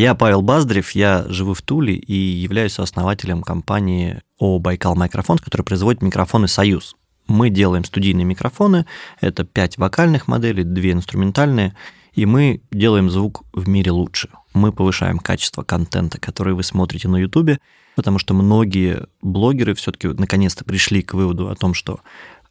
Я Павел Баздрев, я живу в Туле и являюсь основателем компании ООО «Байкал Микрофон», которая производит микрофоны «Союз». Мы делаем студийные микрофоны, это пять вокальных моделей, две инструментальные, и мы делаем звук в мире лучше. Мы повышаем качество контента, который вы смотрите на YouTube, потому что многие блогеры все-таки наконец-то пришли к выводу о том, что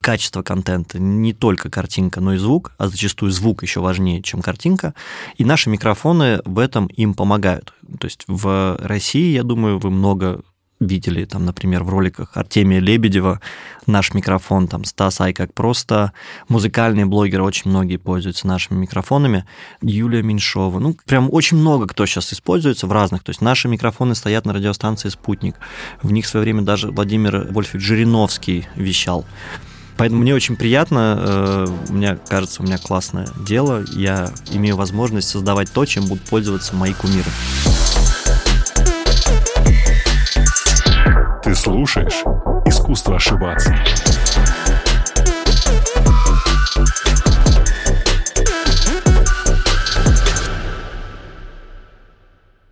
качество контента не только картинка, но и звук, а зачастую звук еще важнее, чем картинка. И наши микрофоны в этом им помогают. То есть в России, я думаю, вы много видели, там, например, в роликах Артемия Лебедева, наш микрофон, там, Стас Ай как просто, музыкальные блогеры очень многие пользуются нашими микрофонами, Юлия Меньшова, ну, прям очень много кто сейчас используется в разных, то есть наши микрофоны стоят на радиостанции «Спутник», в них в свое время даже Владимир Вольфович Жириновский вещал. Поэтому мне очень приятно, э, мне кажется, у меня классное дело, я имею возможность создавать то, чем будут пользоваться мои кумиры. Ты слушаешь «Искусство ошибаться».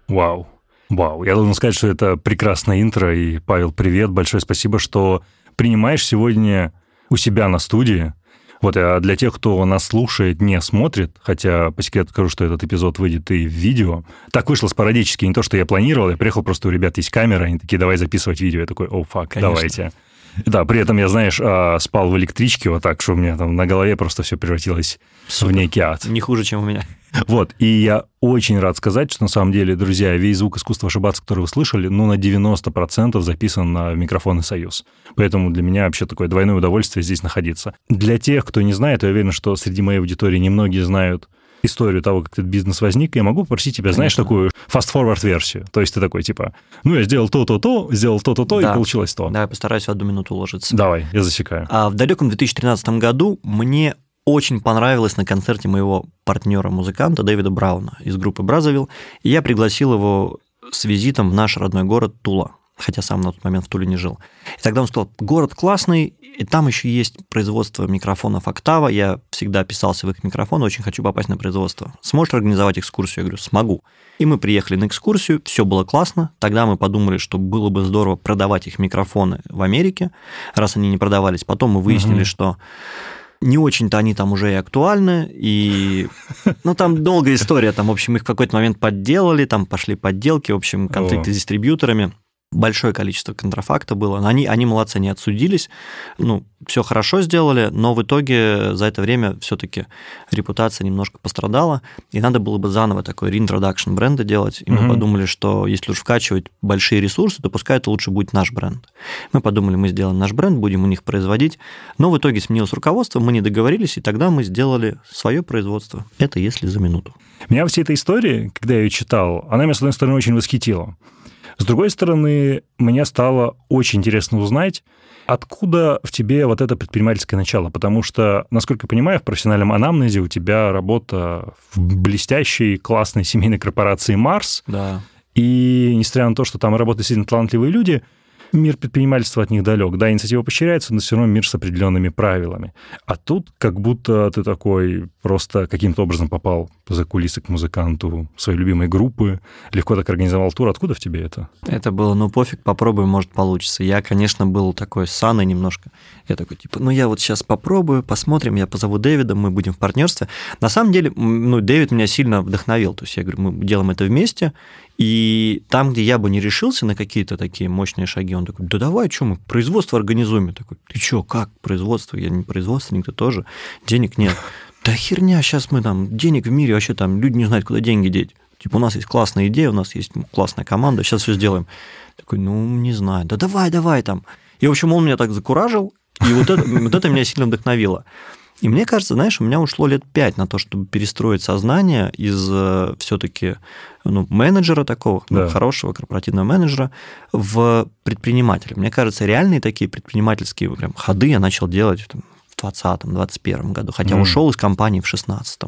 Вау. Вау. Я должен сказать, что это прекрасное интро. И, Павел, привет. Большое спасибо, что принимаешь сегодня у себя на студии. Вот, а для тех, кто нас слушает, не смотрит, хотя по секрету скажу, что этот эпизод выйдет и в видео. Так вышло спорадически, не то, что я планировал, я приехал, просто у ребят есть камера, они такие, давай записывать видео. Я такой, о, фак, давайте. Да, при этом я, знаешь, а, спал в электричке вот так, что у меня там на голове просто все превратилось Супер. в некий ад. Не хуже, чем у меня. Вот, и я очень рад сказать, что на самом деле, друзья, весь звук искусства ошибаться, который вы слышали, ну, на 90% записан на микрофоны «Союз». Поэтому для меня вообще такое двойное удовольствие здесь находиться. Для тех, кто не знает, я уверен, что среди моей аудитории немногие знают историю того, как этот бизнес возник, я могу попросить тебя, Конечно. знаешь, такую fast-forward версию. То есть ты такой, типа, ну, я сделал то-то-то, сделал то-то-то, да. и получилось то. Да, я постараюсь в одну минуту уложиться. Давай, я засекаю. А в далеком 2013 году мне очень понравилось на концерте моего партнера-музыканта Дэвида Брауна из группы Бразовил, и я пригласил его с визитом в наш родной город Тула хотя сам на тот момент в Туле не жил. И тогда он сказал, город классный, и там еще есть производство микрофонов «Октава», я всегда писался в их микрофоны, очень хочу попасть на производство. Сможешь организовать экскурсию? Я говорю, смогу. И мы приехали на экскурсию, все было классно. Тогда мы подумали, что было бы здорово продавать их микрофоны в Америке, раз они не продавались. Потом мы выяснили, угу. что не очень-то они там уже и актуальны, и, ну, там долгая история, там, в общем, их в какой-то момент подделали, там пошли подделки, в общем, конфликты О. с дистрибьюторами большое количество контрафакта было. Они, они молодцы, они отсудились, ну, все хорошо сделали, но в итоге за это время все-таки репутация немножко пострадала, и надо было бы заново такой реинтродакшн бренда делать. И mm-hmm. мы подумали, что если уж вкачивать большие ресурсы, то пускай это лучше будет наш бренд. Мы подумали, мы сделаем наш бренд, будем у них производить, но в итоге сменилось руководство, мы не договорились, и тогда мы сделали свое производство. Это если за минуту. Меня вся эта история, когда я ее читал, она меня, с одной стороны, очень восхитила. С другой стороны, мне стало очень интересно узнать, Откуда в тебе вот это предпринимательское начало? Потому что, насколько я понимаю, в профессиональном анамнезе у тебя работа в блестящей, классной семейной корпорации «Марс». Да. И несмотря на то, что там работают действительно талантливые люди, мир предпринимательства от них далек. Да, инициатива поощряется, но все равно мир с определенными правилами. А тут как будто ты такой просто каким-то образом попал за кулисы к музыканту своей любимой группы, легко так организовал тур. Откуда в тебе это? Это было, ну пофиг, попробуем, может получится. Я, конечно, был такой саной немножко. Я такой, типа, ну я вот сейчас попробую, посмотрим, я позову Дэвида, мы будем в партнерстве. На самом деле, ну, Дэвид меня сильно вдохновил. То есть я говорю, мы делаем это вместе, и там, где я бы не решился на какие-то такие мощные шаги, он такой, да давай, что мы, производство организуем. Я такой, ты что, как производство? Я не производственник, ты тоже. Денег нет. Да херня, сейчас мы там, денег в мире вообще там, люди не знают, куда деньги деть. Типа, у нас есть классная идея, у нас есть классная команда, сейчас все сделаем. Такой, ну, не знаю, да давай, давай там. И, в общем, он меня так закуражил, и вот это, вот это меня сильно вдохновило. И мне кажется, знаешь, у меня ушло лет пять на то, чтобы перестроить сознание из э, все-таки ну, менеджера такого, ну, да. ну, хорошего корпоративного менеджера, в предпринимателя. Мне кажется, реальные такие предпринимательские прям ходы я начал делать там, в 2020-2021 году, хотя mm. ушел из компании в 2016.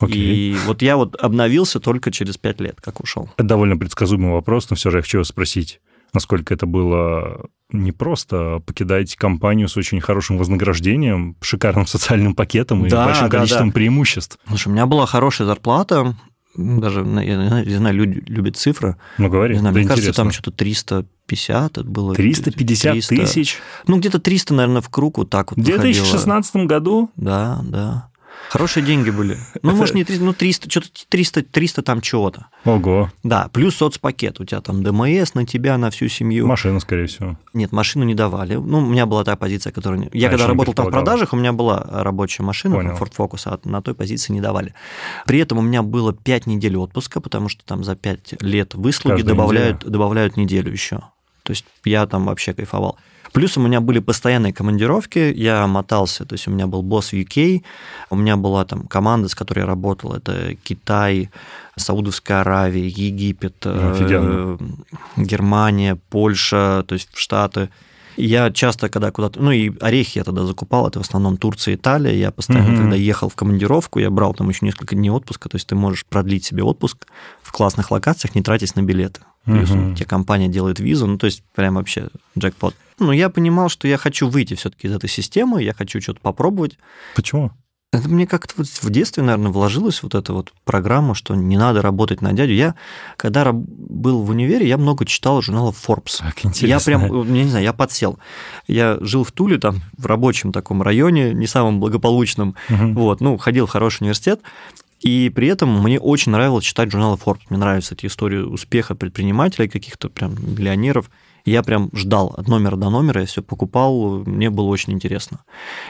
Okay. И вот я вот обновился только через пять лет, как ушел. Это довольно предсказуемый вопрос, но все же я хочу спросить насколько это было не просто покидать компанию с очень хорошим вознаграждением, шикарным социальным пакетом и да, большим да, количеством да. преимуществ. Слушай, у меня была хорошая зарплата, даже, я не знаю, люди любят цифры. Ну, говори, знаю, да Мне кажется, интересно. там что-то 350 это было. 350 300. тысяч? Ну, где-то 300, наверное, в круг вот так вот В выходило. 2016 году? Да, да. Хорошие деньги были. Ну, может, не 300, ну, 300, что-то 300, 300 там чего-то. Ого. Да, плюс соцпакет. У тебя там ДМС на тебя, на всю семью. Машина, скорее всего. Нет, машину не давали. Ну, у меня была та позиция, которая... не- Я А, когда работал там в продажах, у меня была рабочая машина, Понял. Ford Focus, а на той позиции не давали. При этом у меня было 5 недель отпуска, потому что там за 5 лет выслуги Каждую добавляют, добавляют неделю еще. То есть я там вообще кайфовал. Плюс у меня были постоянные командировки, я мотался, то есть у меня был босс в UK, у меня была там команда, с которой я работал, это Китай, Саудовская Аравия, Египет, э, Офигенно. Германия, Польша, то есть в Штаты. Я часто, когда куда-то... Ну, и орехи я тогда закупал, это в основном Турция, Италия. Я постоянно, Мгм. когда ехал в командировку, я брал там еще несколько дней отпуска, то есть ты можешь продлить себе отпуск в классных локациях, не тратясь на билеты. Плюс Мгм. тебе компания делает визу, ну, то есть прям вообще джекпот. Ну, я понимал, что я хочу выйти все-таки из этой системы, я хочу что-то попробовать. Почему? Это мне как-то вот в детстве, наверное, вложилась вот эта вот программа, что не надо работать на дядю. Я, когда был в универе, я много читал журналов Forbes. Так Я интересно. прям, я не знаю, я подсел. Я жил в Туле, там, в рабочем таком районе, не самом благополучном. Мгм. Вот, ну, ходил в хороший университет. И при этом мне очень нравилось читать журналы Forbes. Мне нравятся эти истории успеха предпринимателей, каких-то прям миллионеров. Я прям ждал от номера до номера, я все покупал, мне было очень интересно.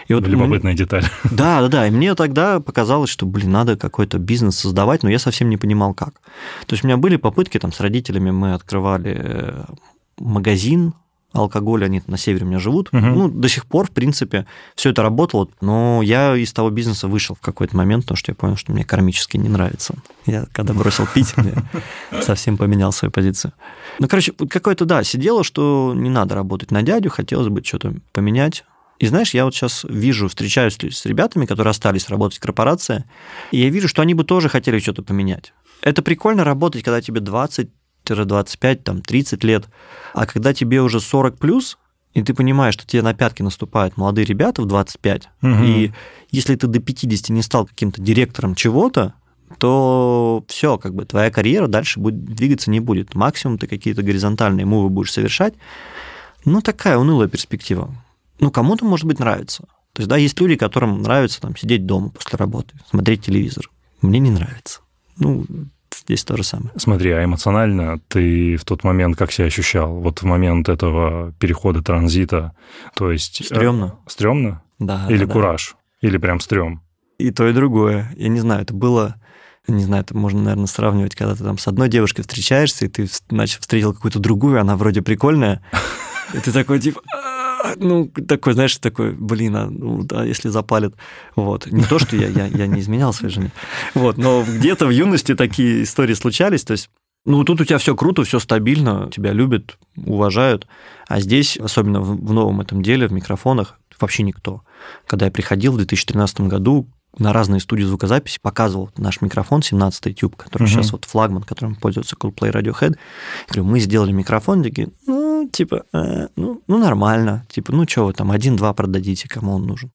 И вот мне- Любопытная деталь. да, да, да. И мне тогда показалось, что, блин, надо какой-то бизнес создавать, но я совсем не понимал, как. То есть у меня были попытки там с родителями, мы открывали э, магазин алкоголя, они на севере у меня живут. Мгм. Ну, до сих пор, в принципе, все это работало, но я из того бизнеса вышел в какой-то момент, потому что я понял, что мне кармически не нравится. Я когда бросил пить, я совсем поменял свою позицию. Ну, короче, какое-то, да, сидело, что не надо работать на дядю, хотелось бы что-то поменять. И знаешь, я вот сейчас вижу, встречаюсь с ребятами, которые остались работать в корпорации, и я вижу, что они бы тоже хотели что-то поменять. Это прикольно работать, когда тебе 20-25, там, 30 лет, а когда тебе уже 40 плюс, и ты понимаешь, что тебе на пятки наступают молодые ребята в 25, Мгм. и если ты до 50 не стал каким-то директором чего-то, то все, как бы твоя карьера дальше будет, двигаться не будет. Максимум ты какие-то горизонтальные мувы будешь совершать. Ну, такая унылая перспектива. Ну, кому-то, может быть, нравится. То есть, да, есть люди, которым нравится там сидеть дома после работы, смотреть телевизор. Мне не нравится. Ну, здесь то же самое. Смотри, а эмоционально ты в тот момент как себя ощущал? Вот в момент этого перехода транзита, то есть... э, Стрёмно. Стрёмно? Да, Или да, да. кураж? Или прям стрём? И то, и другое. Я не знаю, это было... Не знаю, это можно, наверное, сравнивать, когда ты там с одной девушкой встречаешься, и ты значит, встретил какую-то другую, она вроде прикольная, и ты такой, типа, «А, ну, такой, знаешь, такой, блин, а, ну, да, если запалит. Вот. Не то, что я, я, я не изменял своей жене. Вот. Но где-то в юности такие истории случались. То есть, ну, тут у тебя все круто, все стабильно, тебя любят, уважают. А здесь, особенно в, новом этом деле, в микрофонах, вообще никто. Когда я приходил в 2013 году, на разные студии звукозаписи показывал наш микрофон 17 тюб, который Мгм. сейчас вот флагман, которым пользуется Coldplay Radiohead. Я говорю, мы сделали микрофон, такие, ну, типа, э, ну, ну, нормально. Типа, ну, что вы там, один-два продадите, кому он нужен.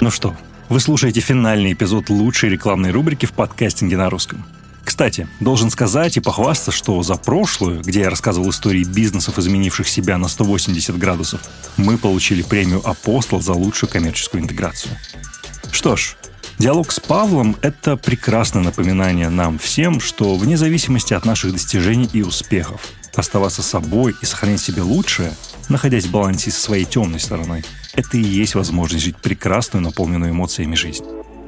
Ну что, вы слушаете финальный эпизод лучшей рекламной рубрики в подкастинге на русском. Кстати, должен сказать и похвастаться, что за прошлую, где я рассказывал истории бизнесов, изменивших себя на 180 градусов, мы получили премию «Апостол» за лучшую коммерческую интеграцию. Что ж, диалог с Павлом – это прекрасное напоминание нам всем, что вне зависимости от наших достижений и успехов, оставаться собой и сохранять себе лучшее, находясь в балансе со своей темной стороной, это и есть возможность жить прекрасную, наполненную эмоциями жизнь.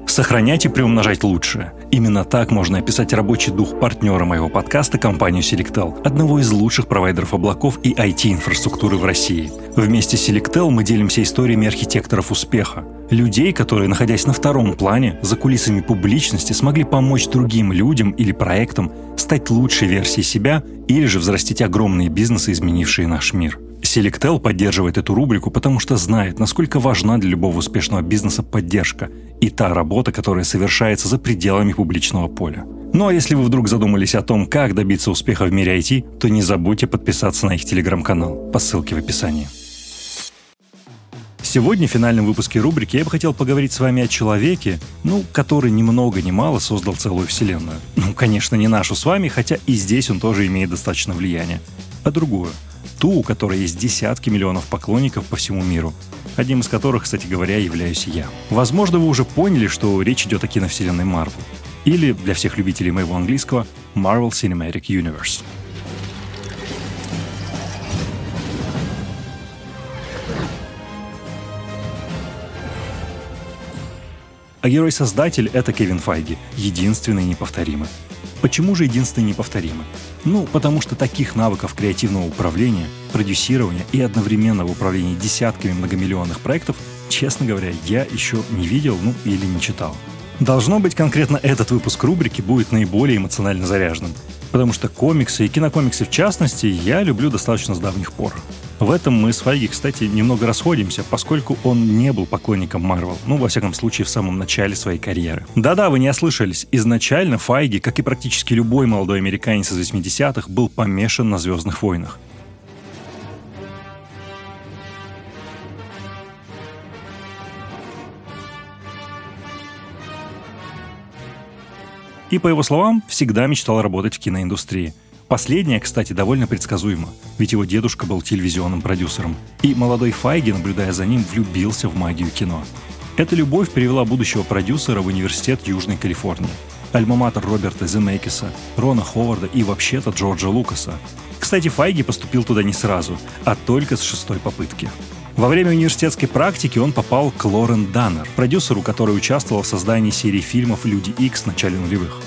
Сохранять и приумножать лучшее. Именно так можно описать рабочий дух партнера моего подкаста компанию Selectel, одного из лучших провайдеров облаков и IT-инфраструктуры в России. Вместе с Selectel мы делимся историями архитекторов успеха. Людей, которые, находясь на втором плане, за кулисами публичности, смогли помочь другим людям или проектам стать лучшей версией себя или же взрастить огромные бизнесы, изменившие наш мир. Selectel поддерживает эту рубрику, потому что знает, насколько важна для любого успешного бизнеса поддержка и та работа, которая совершается за пределами публичного поля. Ну а если вы вдруг задумались о том, как добиться успеха в мире IT, то не забудьте подписаться на их телеграм-канал по ссылке в описании. Сегодня в финальном выпуске рубрики я бы хотел поговорить с вами о человеке, ну, который ни много ни мало создал целую вселенную. Ну, конечно, не нашу с вами, хотя и здесь он тоже имеет достаточно влияния, а другую. Ту, у которой есть десятки миллионов поклонников по всему миру, одним из которых, кстати говоря, являюсь я. Возможно, вы уже поняли, что речь идет о киновселенной Marvel. Или, для всех любителей моего английского, Marvel Cinematic Universe. А герой-создатель — это Кевин Файги, единственный неповторимый. Почему же единственный неповторимый? Ну, потому что таких навыков креативного управления, продюсирования и одновременного управления десятками многомиллионных проектов, честно говоря, я еще не видел, ну или не читал. Должно быть, конкретно этот выпуск рубрики будет наиболее эмоционально заряженным, потому что комиксы и кинокомиксы в частности я люблю достаточно с давних пор. В этом мы с Файги, кстати, немного расходимся, поскольку он не был поклонником Марвел, ну, во всяком случае, в самом начале своей карьеры. Да-да, вы не ослышались. Изначально Файги, как и практически любой молодой американец из 80-х, был помешан на «Звездных войнах». И, по его словам, всегда мечтал работать в киноиндустрии – Последнее, кстати, довольно предсказуемо, ведь его дедушка был телевизионным продюсером, и молодой Файги, наблюдая за ним, влюбился в магию кино. Эта любовь привела будущего продюсера в университет Южной Калифорнии, альма-матер Роберта Земекиса, Рона Ховарда и вообще-то Джорджа Лукаса. Кстати, Файги поступил туда не сразу, а только с шестой попытки. Во время университетской практики он попал к Лорен Даннер, продюсеру, который участвовал в создании серии фильмов «Люди Икс» в начале нулевых.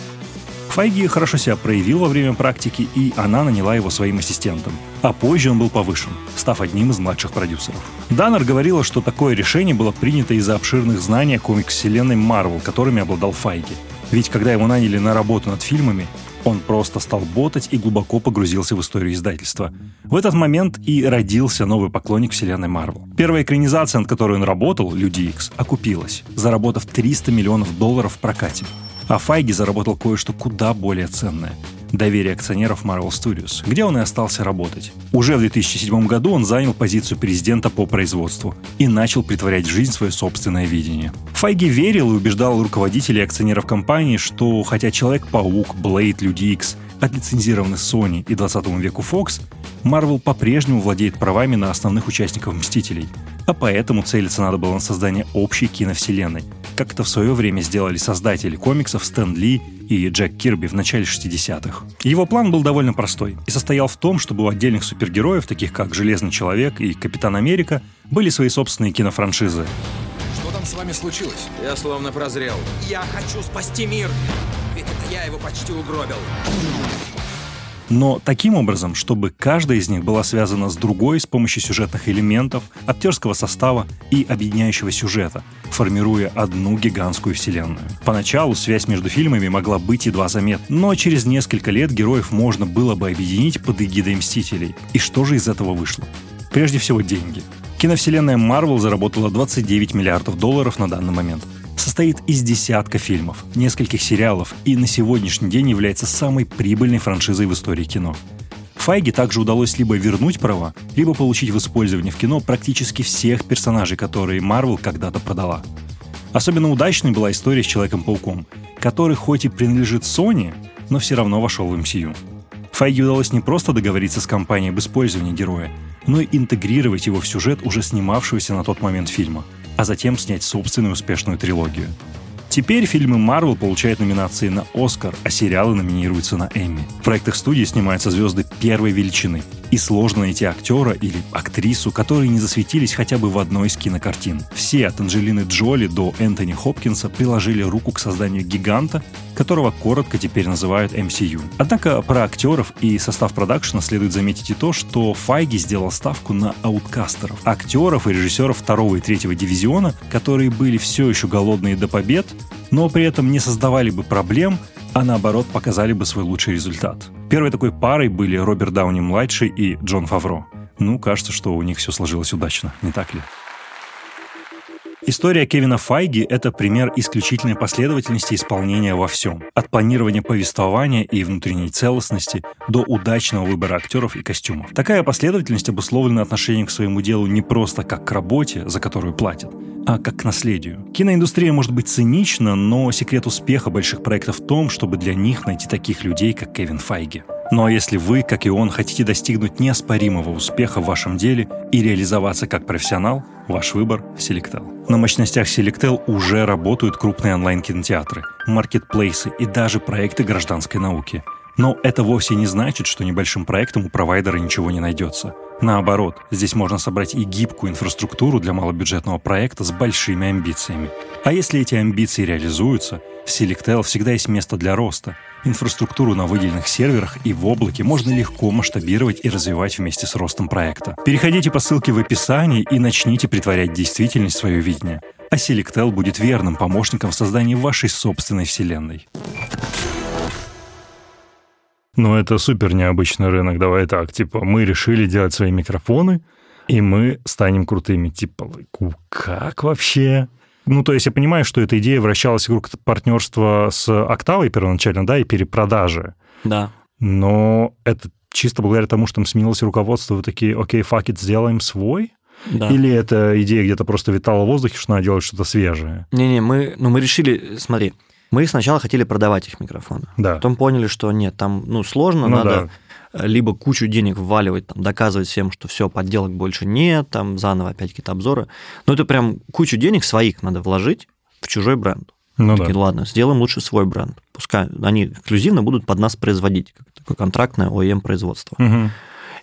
Файги хорошо себя проявил во время практики, и она наняла его своим ассистентом. А позже он был повышен, став одним из младших продюсеров. Даннер говорила, что такое решение было принято из-за обширных знаний о комикс-вселенной Марвел, которыми обладал Файги. Ведь когда его наняли на работу над фильмами, он просто стал ботать и глубоко погрузился в историю издательства. В этот момент и родился новый поклонник вселенной Марвел. Первая экранизация, над которой он работал, «Люди Икс», окупилась, заработав 300 миллионов долларов в прокате. А Файги заработал кое-что куда более ценное – доверие акционеров Marvel Studios, где он и остался работать. Уже в 2007 году он занял позицию президента по производству и начал притворять в жизнь свое собственное видение. Файги верил и убеждал руководителей и акционеров компании, что хотя Человек-паук, Блейд, Люди Икс отлицензированы Sony и 20 веку Fox, Marvel по-прежнему владеет правами на основных участников «Мстителей», а поэтому целиться надо было на создание общей киновселенной, как это в свое время сделали создатели комиксов Стэн Ли и Джек Кирби в начале 60-х. Его план был довольно простой и состоял в том, чтобы у отдельных супергероев, таких как Железный Человек и Капитан Америка, были свои собственные кинофраншизы. Что там с вами случилось? Я словно прозрел. Я хочу спасти мир! Ведь это я его почти угробил но таким образом, чтобы каждая из них была связана с другой с помощью сюжетных элементов, актерского состава и объединяющего сюжета, формируя одну гигантскую вселенную. Поначалу связь между фильмами могла быть едва заметна, но через несколько лет героев можно было бы объединить под эгидой Мстителей. И что же из этого вышло? Прежде всего деньги. Киновселенная Marvel заработала 29 миллиардов долларов на данный момент – состоит из десятка фильмов, нескольких сериалов и на сегодняшний день является самой прибыльной франшизой в истории кино. Файге также удалось либо вернуть права, либо получить в использование в кино практически всех персонажей, которые Marvel когда-то продала. Особенно удачной была история с Человеком-пауком, который хоть и принадлежит Sony, но все равно вошел в MCU. Файге удалось не просто договориться с компанией об использовании героя, но и интегрировать его в сюжет уже снимавшегося на тот момент фильма – а затем снять собственную успешную трилогию. Теперь фильмы Marvel получают номинации на Оскар, а сериалы номинируются на Эмми. В проектах студии снимаются звезды первой величины. И сложно найти актера или актрису, которые не засветились хотя бы в одной из кинокартин. Все от Анджелины Джоли до Энтони Хопкинса приложили руку к созданию гиганта, которого коротко теперь называют MCU. Однако про актеров и состав продакшена следует заметить и то, что Файги сделал ставку на ауткастеров. Актеров и режиссеров второго и третьего дивизиона, которые были все еще голодные до побед, но при этом не создавали бы проблем, а наоборот показали бы свой лучший результат. Первой такой парой были Роберт Дауни-младший и Джон Фавро. Ну, кажется, что у них все сложилось удачно, не так ли? История Кевина Файги — это пример исключительной последовательности исполнения во всем. От планирования повествования и внутренней целостности до удачного выбора актеров и костюмов. Такая последовательность обусловлена отношением к своему делу не просто как к работе, за которую платят, а как к наследию. Киноиндустрия может быть цинична, но секрет успеха больших проектов в том, чтобы для них найти таких людей, как Кевин Файги. А если вы, как и он, хотите достигнуть неоспоримого успеха в вашем деле и реализоваться как профессионал, ваш выбор – Selectel. На мощностях Selectel уже работают крупные онлайн-кинотеатры, маркетплейсы и даже проекты гражданской науки. Но это вовсе не значит, что небольшим проектом у провайдера ничего не найдется. Наоборот, здесь можно собрать и гибкую инфраструктуру для малобюджетного проекта с большими амбициями. А если эти амбиции реализуются, в Selectel всегда есть место для роста – Инфраструктуру на выделенных серверах и в облаке можно легко масштабировать и развивать вместе с ростом проекта. Переходите по ссылке в описании и начните притворять действительность свое видение. А Selectel будет верным помощником в создании вашей собственной вселенной. Ну, это супер необычный рынок. Давай так, типа, мы решили делать свои микрофоны, и мы станем крутыми. Типа, как вообще? Ну, то есть я понимаю, что эта идея вращалась вокруг партнерства с Октавой первоначально, да, и перепродажи. Да. Но это чисто благодаря тому, что там сменилось руководство, вы такие, окей, фак сделаем свой? Да. Или эта идея где-то просто витала в воздухе, что надо делать что-то свежее? Не-не, мы, ну, мы решили, смотри, мы сначала хотели продавать их микрофоны. Да. Потом поняли, что нет, там, ну, сложно, ну, надо... Да либо кучу денег вваливать, там, доказывать всем, что все, подделок больше нет, там заново опять какие-то обзоры. Но это прям кучу денег своих надо вложить в чужой бренд. Ну Такие, да. ладно, сделаем лучше свой бренд. Пускай они эксклюзивно будут под нас производить, как такое контрактное OEM производство. Угу.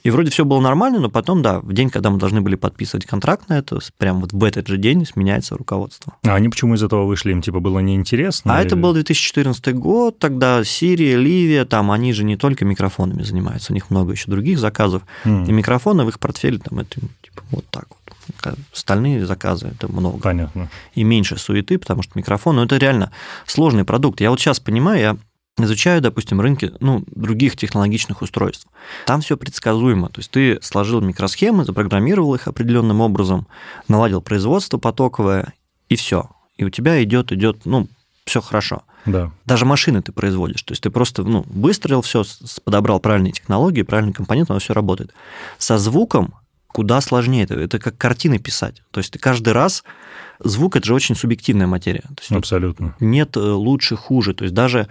И вроде все было нормально, но потом, да, в день, когда мы должны были подписывать контракт на это, прям вот в этот же день сменяется руководство. А они почему из этого вышли? Им типа было неинтересно? А или... это был 2014 год, тогда Сирия, Ливия, там они же не только микрофонами занимаются, у них много еще других заказов. Mm. И микрофоны в их портфеле там это типа вот так вот. Остальные заказы это много. Понятно. И меньше суеты, потому что микрофон, ну это реально сложный продукт. Я вот сейчас понимаю, я изучаю, допустим, рынки ну, других технологичных устройств. Там все предсказуемо. То есть ты сложил микросхемы, запрограммировал их определенным образом, наладил производство потоковое, и все. И у тебя идет, идет, ну, все хорошо. Да. Даже машины ты производишь. То есть ты просто ну, выстроил все, подобрал правильные технологии, правильный компонент, оно все работает. Со звуком куда сложнее. Это, это как картины писать. То есть ты каждый раз... Звук – это же очень субъективная материя. То есть Абсолютно. Нет э, лучше, хуже. То есть даже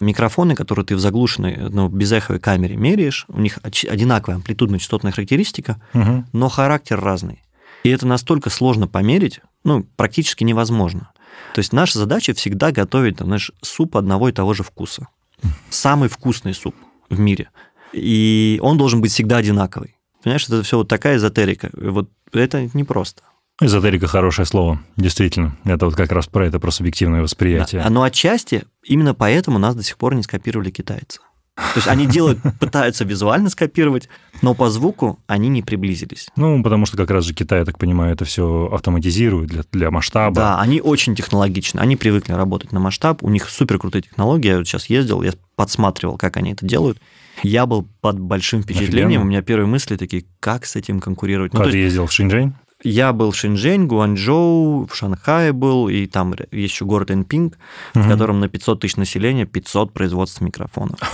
микрофоны, которые ты в заглушенной, ну, безэховой камере меряешь, у них одинаковая амплитудно-частотная характеристика, угу. но характер разный. И это настолько сложно померить, ну, практически невозможно. То есть наша задача всегда готовить, там, знаешь, суп одного и того же вкуса. Самый вкусный суп в мире. И он должен быть всегда одинаковый. Понимаешь, это все вот такая эзотерика. Вот это непросто. Эзотерика хорошее слово, действительно. Это вот как раз про это, про субъективное восприятие. Да. Но отчасти именно поэтому нас до сих пор не скопировали китайцы. То есть они делают, пытаются визуально скопировать, но по звуку они не приблизились. Ну, потому что как раз же Китай, я так понимаю, это все автоматизирует для, для масштаба. Да, они очень технологичны, они привыкли работать на масштаб, у них супер крутые технологии. Я вот сейчас ездил, я подсматривал, как они это делают. Я был под большим впечатлением. Офигенно. У меня первые мысли такие, как с этим конкурировать. Ну, Когда есть... ездил в Шэньчжэнь? Я был в Шэньчжэнь, Гуанчжоу, в Шанхае был, и там еще город Энпинг, угу. в котором на 500 тысяч населения 500 производств микрофонов.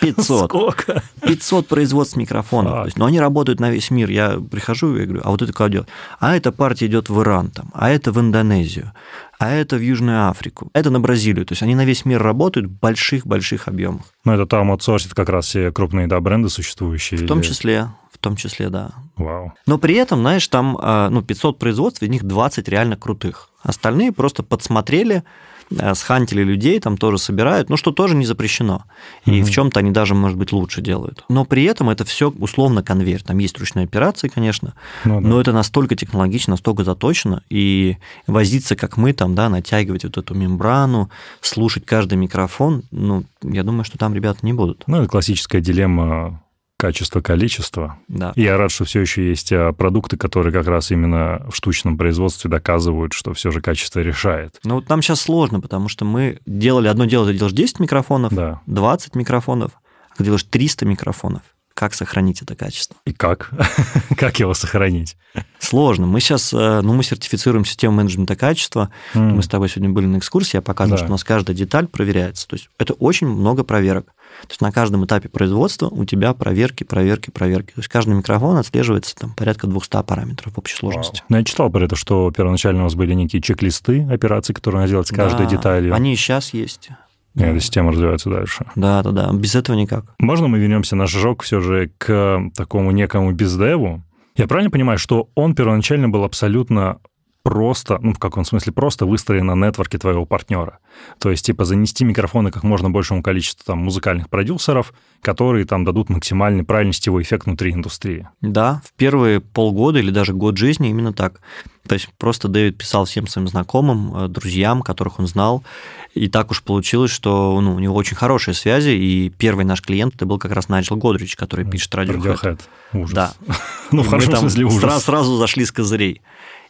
500. Сколько? 500 производств микрофонов. То есть, но они работают на весь мир. Я прихожу и говорю, а вот это куда идет? А эта партия идет в Иран, там, а это в Индонезию, а это в Южную Африку, это на Бразилию. То есть они на весь мир работают в больших-больших объемах. Ну, это там аутсорсит как раз все крупные да, бренды существующие. В том числе, том числе, да. Вау. Но при этом, знаешь, там а, ну, 500 производств, из них 20 реально крутых. Остальные просто подсмотрели, Э, схантили людей, там тоже собирают, ну, что тоже не запрещено. И mm-hmm. в чем-то они даже, может быть, лучше делают. Но при этом это все условно конвейер. Там есть ручные операции, конечно, ну, да. но это настолько технологично, настолько заточено, и возиться, как мы, там, да, натягивать вот эту мембрану, слушать каждый микрофон, ну, я думаю, что там ребята не будут. Ну, это классическая дилемма качество, количество. Да. И я рад, что все еще есть а, продукты, которые как раз именно в штучном производстве доказывают, что все же качество решает. Ну вот нам сейчас сложно, потому что мы делали одно дело, ты делаешь 10 микрофонов, да. 20 микрофонов, а ты делаешь 300 микрофонов. Как сохранить это качество. И как? как его сохранить? Сложно. Мы сейчас, э, ну, мы сертифицируем систему менеджмента качества. Mm. Мы с тобой сегодня были на экскурсии, я показывал, да. что у нас каждая деталь проверяется. То есть это очень много проверок. То есть на каждом этапе производства у тебя проверки, проверки, проверки. То есть каждый микрофон отслеживается там порядка 200 параметров в общей сложности. Вау. Ну, я читал про это, что первоначально у вас были некие чек-листы операций, которые надо делать с каждой да, деталью. Они и сейчас есть. И эта система развивается дальше. Да, да, да. Без этого никак. Можно мы вернемся на шажок все же к такому некому бездеву? Я правильно понимаю, что он первоначально был абсолютно просто, ну, в каком смысле, просто выстроен на нетворке твоего партнера. То есть, типа, занести микрофоны как можно большему количеству там музыкальных продюсеров, которые там дадут максимальный правильный сетевой эффект внутри индустрии. Да, в первые полгода или даже год жизни именно так. То есть просто Дэвид писал всем своим знакомым, э, друзьям, которых он знал, и так уж получилось, что ну, у него очень хорошие связи, и первый наш клиент это был как раз Найджел Годрич, который пишет Radiohead. Radiohead. Ужас. Да. ну, в хорошем смысле ужас. Сразу, сразу зашли с козырей.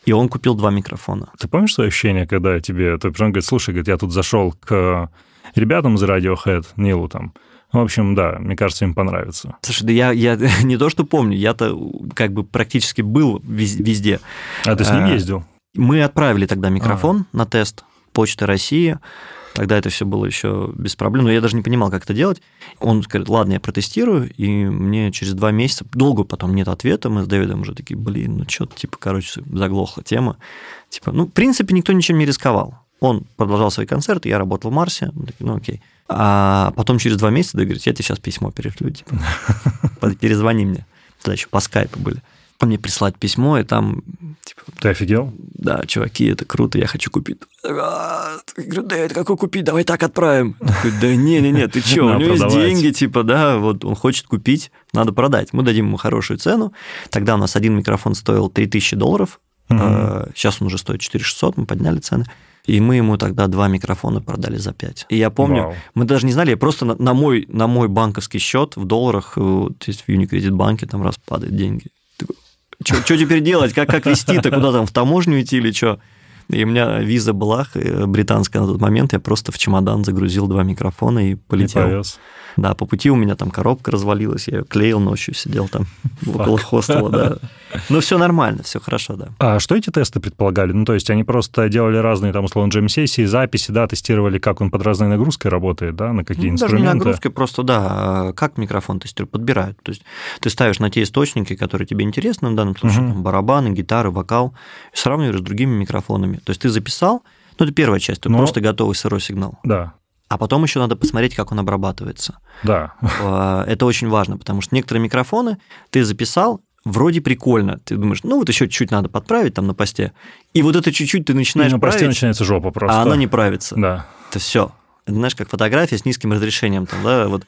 И он купил два микрофона. Ты помнишь свое ощущение, когда тебе... То он говорит, слушай, говорит, я тут зашел к ребятам из Radiohead, Нилу там, в общем, да, мне кажется, им понравится. Слушай, да я, я не то, что помню, я-то как бы практически был везде. А ты с ним ездил? Мы отправили тогда микрофон а. на тест Почты России. Тогда это все было еще без проблем, но я даже не понимал, как это делать. Он говорит, ладно, я протестирую, и мне через два месяца, долго потом нет ответа, мы с Дэвидом уже такие, блин, ну что-то, типа, короче, заглохла тема. Типа, ну, в принципе, никто ничем не рисковал. Он продолжал свои концерты, я работал в Марсе, ну окей. А потом через два месяца Дэвид говорит, я тебе сейчас письмо перешлю, типа, перезвони мне. Тогда еще по скайпу были мне прислать письмо, и там... Типа, Ты офигел? Да, чуваки, это круто, я хочу купить. Говорю, да, это какой купить, давай так отправим. Такой, да не-не-не, ты что, у него есть деньги, типа, да, вот он хочет купить, надо продать. Мы дадим ему хорошую цену. Тогда у нас один микрофон стоил 3000 долларов, сейчас он уже стоит 4600, мы подняли цены. И мы ему тогда два микрофона продали за 5. И я помню, Вау. мы даже не знали, я просто на, на, мой, на мой банковский счет в долларах, то есть в Unicredit банке там раз падают деньги. Что теперь делать? Как, как вести-то? Куда там, в таможню идти или что? И у меня виза была э, британская на тот момент, я просто в чемодан загрузил два микрофона и полетел. И повез. Да, по пути у меня там коробка развалилась, я ее клеил ночью, сидел там около хостела, да. Ну, все нормально, все хорошо, да. А что эти тесты предполагали? Ну, то есть они просто делали разные, там, условно, джем-сессии, записи, да, тестировали, как он под разной нагрузкой работает, да, на какие ну, инструменты? Даже не нагрузкой, просто, да, а как микрофон тестируют, подбирают. То есть ты ставишь на те источники, которые тебе интересны, в данном случае, угу. там, барабаны, гитары, вокал, и сравниваешь с другими микрофонами. То есть ты записал, ну, это первая часть, это Но... просто готовый сырой сигнал. Да. А потом еще надо посмотреть, как он обрабатывается. Да. А, это очень важно, потому что некоторые микрофоны ты записал, вроде прикольно. Ты думаешь, ну вот еще чуть-чуть надо подправить там на посте. И вот это чуть-чуть ты начинаешь и на править. посте начинается жопа просто. А она не правится. Да. Это все. Знаешь, как фотография с низким разрешением, там, да, вот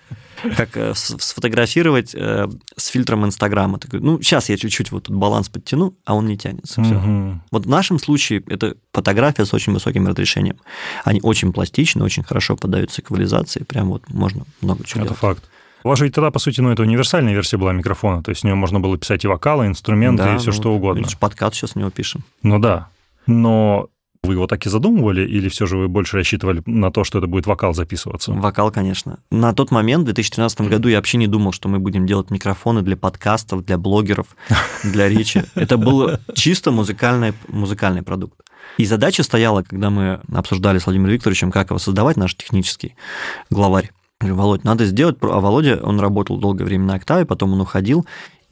как э, сфотографировать э, с фильтром Инстаграма. Такой, ну, сейчас я чуть-чуть вот тут баланс подтяну, а он не тянется. Все. Угу. Вот в нашем случае это фотография с очень высоким разрешением. Они очень пластичны, очень хорошо поддаются эквализации, прям вот можно много чего Это делать. факт. У вас же тогда, по сути, ну, это универсальная версия была микрофона, то есть в нее можно было писать и вокалы, и инструменты, да, и все ну, что угодно. Подкат сейчас в него пишем. Ну да. Но вы его так и задумывали, или все же вы больше рассчитывали на то, что это будет вокал записываться? Вокал, конечно. На тот момент, в 2013 году, я вообще не думал, что мы будем делать микрофоны для подкастов, для блогеров, для речи. Это был чисто музыкальный, музыкальный продукт. И задача стояла, когда мы обсуждали с Владимиром Викторовичем, как его создавать, наш технический главарь. Говорю, Володь, надо сделать... А Володя, он работал долгое время на Октаве, потом он уходил,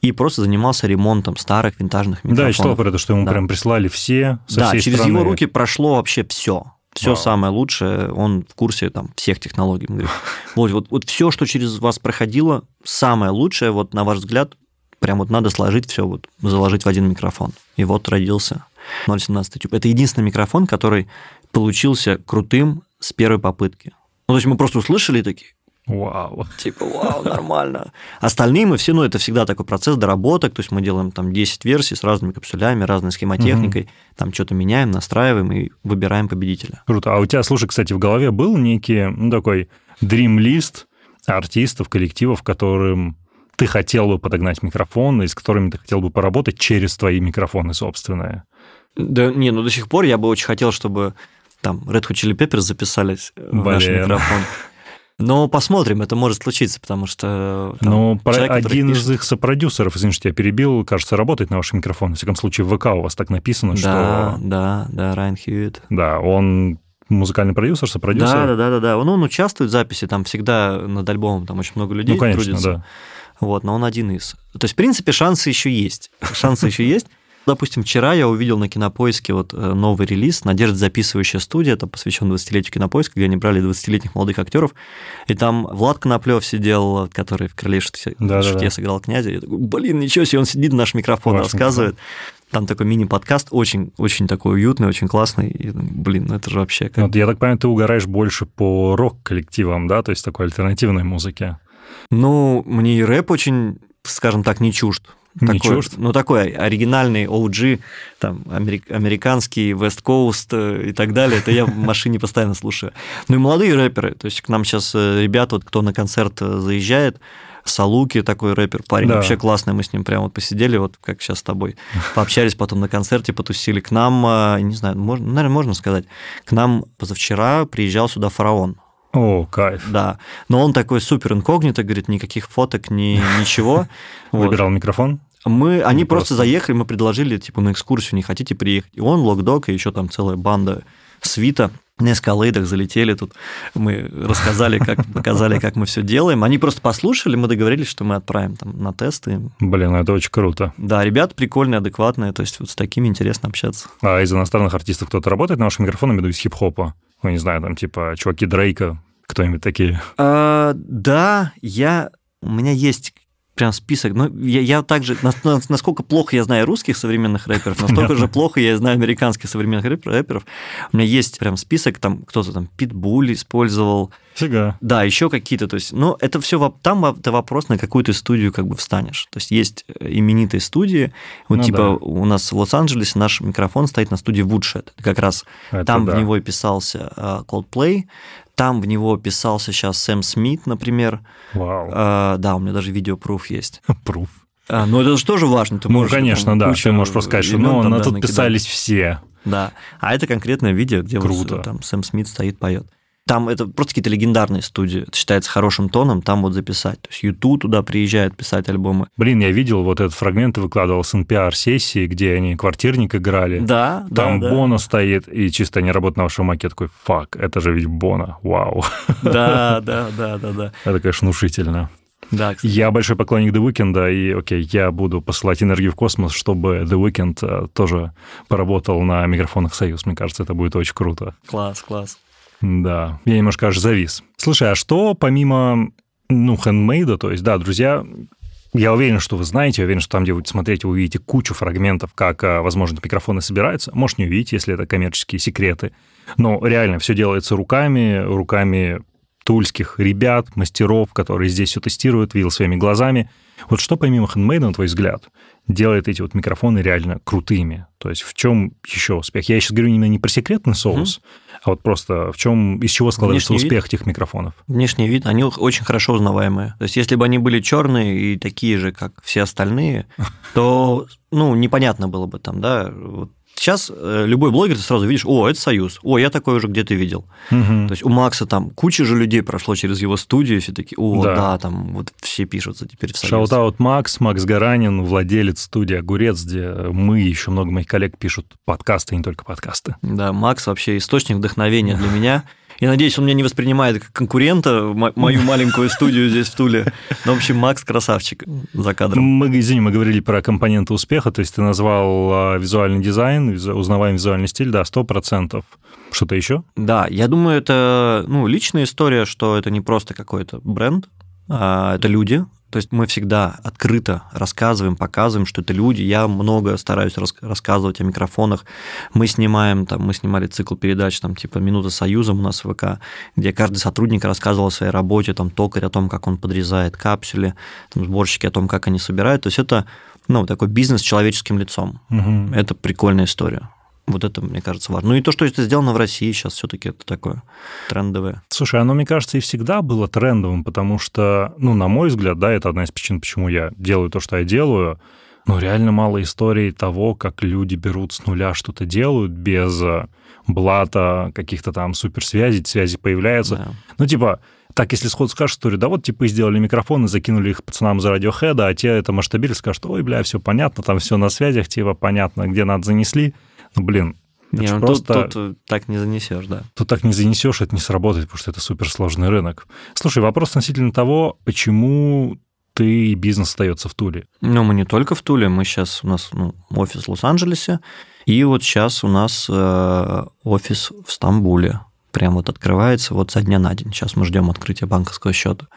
и просто занимался ремонтом старых винтажных микрофонов. Да, я читал про это, что ему да. прям прислали все со Да, всей через страны. его руки прошло вообще все. Все Вау. самое лучшее, он в курсе там всех технологий. Он говорит, вот, вот, вот все, что через вас проходило, самое лучшее, вот на ваш взгляд, прям вот надо сложить все, вот заложить в один микрофон. И вот родился 017 тюб. Это единственный микрофон, который получился крутым с первой попытки. Ну, то есть мы просто услышали такие, Вау. Типа, вау, нормально. Остальные мы все, ну, это всегда такой процесс доработок, то есть мы делаем там 10 версий с разными капсулями, разной схемотехникой, угу. там что-то меняем, настраиваем и выбираем победителя. Круто. А у тебя, слушай, кстати, в голове был некий, ну, такой дрим-лист артистов, коллективов, которым ты хотел бы подогнать микрофон, и с которыми ты хотел бы поработать через твои микрофоны собственные? Да не, ну до сих пор я бы очень хотел, чтобы там Red Hot Chili Peppers записались Блин. в наш микрофон. Но посмотрим, это может случиться, потому что... там Ну, про- человек, который один из пишет- их сопродюсеров, извините, я перебил, кажется, работает на вашем микрофоне. Во всяком случае, в ВК у вас так написано, Да, что... да, да, Райан Хьюитт. Да, он музыкальный продюсер, сопродюсер. Да, да, да, да, да. Он, он участвует в записи, там всегда над альбомом там очень много людей Ну, конечно, трудится. да. Вот, но он один из. То есть, в принципе, шансы еще есть. Шансы еще есть. Допустим, вчера я увидел на Кинопоиске вот э, новый релиз «Надежда записывающая студия», это посвящен 20-летию Кинопоиска, где они брали 20-летних молодых актеров, и там Влад Коноплев сидел, который в «Короле шуте» Да-да-да. шуте сыграл князя, я такой, блин, ничего себе, он сидит, наш микрофон Ваш рассказывает. Там такой мини-подкаст, очень, очень такой уютный, очень классный. И, блин, ну это же вообще как... Вот я так понимаю, ты угораешь больше по рок-коллективам, да, то есть такой альтернативной музыке. Ну, мне и рэп очень, скажем так, не чужд. Не Такой, чужд? Ну, такой оригинальный OG, там, америк- американский, West Coast э, и так далее. Это я в машине постоянно слушаю. Ну и молодые рэперы. То есть к нам сейчас ребята, вот кто на концерт э, заезжает, Салуки такой рэпер, парень Да. вообще классный, мы с ним прямо вот посидели, вот как сейчас с тобой, пообщались потом на концерте, потусили. К нам, э, не знаю, можно, наверное, можно сказать, к нам позавчера приезжал сюда фараон. О, кайф. Да, но он такой супер инкогнито, говорит, никаких фоток, ни, ничего. Выбирал микрофон? Мы, они Ну, просто просто. заехали, мы предложили, типа, на экскурсию, не хотите приехать? И он, Локдог, и еще там целая банда свита на эскалейдах залетели тут. Мы рассказали, как показали, как мы все делаем. Они просто послушали, мы договорились, что мы отправим там на тесты. Блин, ну это очень круто. Да, ребята прикольные, адекватные, то есть вот с такими интересно общаться. А из иностранных артистов кто-то работает на вашем микрофоне, я имею в виду из хип-хопа? Ну, не знаю, там типа чуваки Дрейка, кто-нибудь такие. А, да, я... У меня есть прям список. Но я, я также... нас- нас- Насколько плохо я знаю русских современных рэперов, настолько же плохо я знаю американских современных рэп- рэперов. У меня есть прям список, там кто-то там Питбуль использовал. Фига. Да, еще какие-то. То есть, ну, это все там это вопрос, на какую ты студию как бы встанешь. То есть есть э, именитые студии. Вот Ну типа да. у нас в Лос-Анджелесе наш микрофон стоит на студии Woodshed. Как раз Это там да. в него и писался э, Coldplay, там в него писался сейчас Сэм Смит, например. Вау. А, да, у меня даже видеопруф есть. Пруф. А, но это же тоже важно. Ты Ну, можешь, конечно, там, да. Ты можешь просто сказать, что ну, на да, тут накидать. писались все. Да. А это конкретное видео, где вот, Круто. там Сэм Смит стоит, поет. Там это просто какие-то легендарные студии. Это считается хорошим тоном там вот записать. То есть YouTube туда приезжает писать альбомы. Блин, я видел вот этот фрагмент, выкладывал с NPR-сессии, где они квартирник играли. Да, Там да, да. Бона стоит, и чисто они работают на вашем маке, такой, фак, это же ведь Бона, вау. Да, да, да, да, да. Это, конечно, внушительно. Да, кстати. Я большой поклонник The Weeknd, и, окей, я буду посылать энергию в космос, чтобы The Weeknd э, тоже поработал на микрофонах «Союз». Мне кажется, это будет очень круто. Класс, класс. Да, я немножко аж завис. Слушай, а что помимо, ну, хендмейда, то есть, да, друзья, я уверен, что вы знаете, я уверен, что там, где вы будете вы увидите кучу фрагментов, как, а, возможно, микрофоны собираются. Может, не увидите, если это коммерческие секреты. Но реально все делается руками, руками тульских ребят, мастеров, которые здесь все тестируют, видел своими глазами. Вот что помимо хендмейда, на твой взгляд, делает эти вот микрофоны реально крутыми? То есть в чем еще успех? Я сейчас говорю именно не про секретный соус, а вот просто в чем, из чего складывается Внешний вид? успех этих микрофонов? Внешний вид, они очень хорошо узнаваемые. То есть, если бы они были черные и такие же, как все остальные, то, ну, непонятно было бы там, да. Вот Сейчас э, любой блогер, ты сразу видишь, о, это Союз, о, я такой уже где-то видел. Мгм. То есть у Макса там куча же людей прошло через его студию, все такие, о, Да. да, там вот все пишутся теперь в Союз. Shout-out Макс, Макс Гаранин, владелец студии «Огурец», где мы, еще много моих коллег пишут подкасты, и не только подкасты. Да, Макс вообще источник вдохновения для меня. Я надеюсь, он меня не воспринимает как конкурента, мо- мою маленькую студию здесь в Туле. Но, в общем, Макс красавчик за кадром. Мы, извини, мы говорили про компоненты успеха, то есть ты назвал а, визуальный дизайн, узнаваемый визуальный стиль, да, 100%. Что-то еще? Да, я думаю, это ну, личная история, что это не просто какой-то бренд, а это люди. То есть мы всегда открыто рассказываем, показываем, что это люди. Я много стараюсь рас- рассказывать о микрофонах. Мы снимаем, там, мы снимали цикл передач, там, типа «Минута союзом» у нас в ВК, где каждый сотрудник рассказывал о своей работе, там, токарь о том, как он подрезает капсули, там, сборщики о том, как они собирают. То есть это ну, такой бизнес с человеческим лицом. Мгм. Это прикольная история. Вот это, мне кажется, важно. Ну и то, что это сделано в России сейчас все-таки это такое трендовое. Слушай, оно, мне кажется, и всегда было трендовым, потому что, ну, на мой взгляд, да, это одна из причин, почему я делаю то, что я делаю. Ну, реально мало историй того, как люди берут с нуля что-то делают без э, блата, каких-то там суперсвязей, связи появляются. Да. Ну, типа, Так, если сход скажешь историю, да вот типа сделали микрофоны, закинули их пацанам за радиохеда, а те это масштабили, скажут, ой, бля, все понятно, там все на связях, типа понятно, где надо занесли. Ну, блин, не, ну, просто... тут, тут так не занесешь, да. Тут так не занесешь, это не сработает, потому что это суперсложный рынок. Слушай, вопрос относительно того, почему ты бизнес остается в Туле? Ну, мы не только в Туле, мы сейчас, у нас ну, офис в Лос-Анджелесе, и вот сейчас у нас э, офис в Стамбуле. Прям вот открывается вот со дня на день. Сейчас мы ждем открытия банковского счета.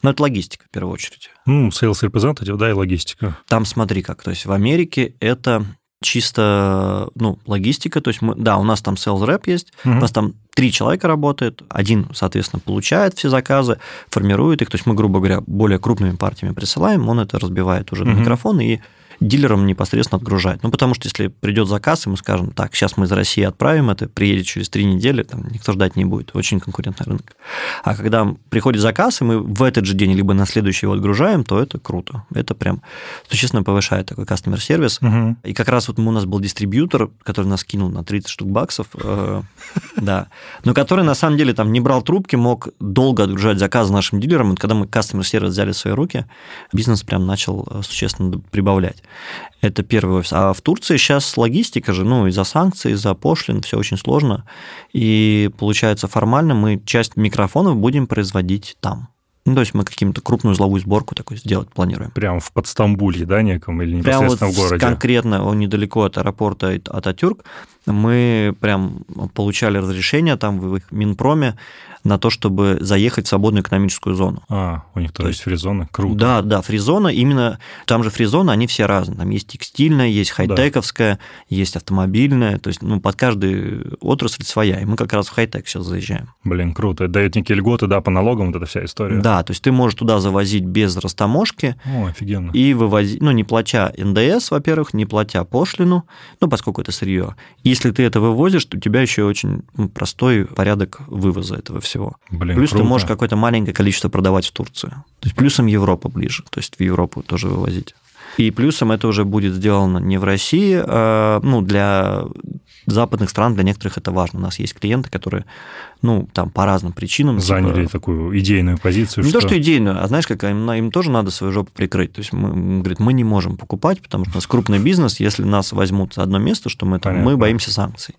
Но это логистика в первую очередь. Ну, sales representative, да, и логистика. Там смотри как. То есть в Америке это чисто ну, логистика. То есть, мы, да, у нас там sales rep есть, угу. у нас там три человека работает, один, соответственно, получает все заказы, формирует их. То есть мы, грубо говоря, более крупными партиями присылаем, он это разбивает уже угу. на микрофон и дилерам непосредственно отгружать. Ну, потому что если придет заказ, и мы скажем, так, сейчас мы из России отправим это, приедет через три недели, там никто ждать не будет. Очень конкурентный рынок. А когда приходит заказ, и мы в этот же день, либо на следующий его отгружаем, то это круто. Это прям существенно повышает такой customer сервис. Угу. И как раз вот у нас был дистрибьютор, который нас кинул на 30 штук баксов, э, да, но который на самом деле там не брал трубки, мог долго отгружать заказы нашим дилерам. И когда мы customer сервис взяли в свои руки, бизнес прям начал э, существенно прибавлять. Это первый офис. А в Турции сейчас логистика же, ну, из-за санкций, из-за пошлин, все очень сложно. И получается, формально мы часть микрофонов будем производить там. Ну, то есть мы каким-то крупную узловую сборку такой сделать планируем. Прямо в Подстамбулье, да, неком, или непосредственно прям вот в городе? конкретно, он недалеко от аэропорта Ататюрк, мы прям получали разрешение там в их Минпроме на то, чтобы заехать в свободную экономическую зону. А, у них тоже есть фризона? Круто. Да, да, фризона, именно там же фризона, они все разные. Там есть текстильная, есть хай-тековская, да. есть автомобильная, то есть ну, под каждую отрасль своя. И мы как раз в хай-тек сейчас заезжаем. Блин, круто. Это дает некие льготы, да, по налогам вот эта вся история. Да, то есть ты можешь туда завозить без растаможки. О, офигенно. И вывозить, ну, не платя НДС, во-первых, не платя пошлину, ну, поскольку это сырье. Если ты это вывозишь, то у тебя еще очень ну, простой порядок вывоза этого всего всего. Блин, Плюс круто. ты можешь какое-то маленькое количество продавать в Турцию. То есть плюсом Европа ближе, то есть в Европу тоже вывозить. И плюсом это уже будет сделано не в России, а ну, для западных стран, для некоторых это важно. У нас есть клиенты, которые, ну, там по разным причинам... Типа Заняли типа, такую идейную позицию. Не что... то, что идейную, а знаешь, как им, им тоже надо свою жопу прикрыть. То есть мы, говорит, мы не можем покупать, потому что у нас крупный бизнес, если нас возьмут за одно место, что мы там, мы боимся санкций.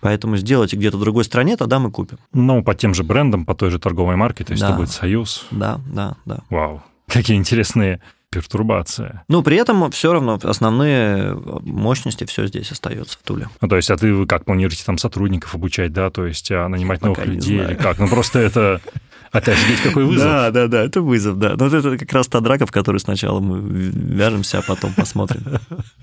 Поэтому сделайте где-то в другой стране, тогда мы купим. Ну, по тем же брендам, по той же торговой марке, то есть да. это будет союз. Да, да, да. Вау. Какие интересные пертурбация. Ну, при этом все равно основные мощности все здесь остается в Туле. Ну, то есть, а ты как планируете там сотрудников обучать, да, то есть а нанимать новых людей или как? Ну, просто это Опять видеть, какой вызов. Да, да, да, это вызов, да. Но это как раз та драка, в которой сначала мы вяжемся, а потом посмотрим.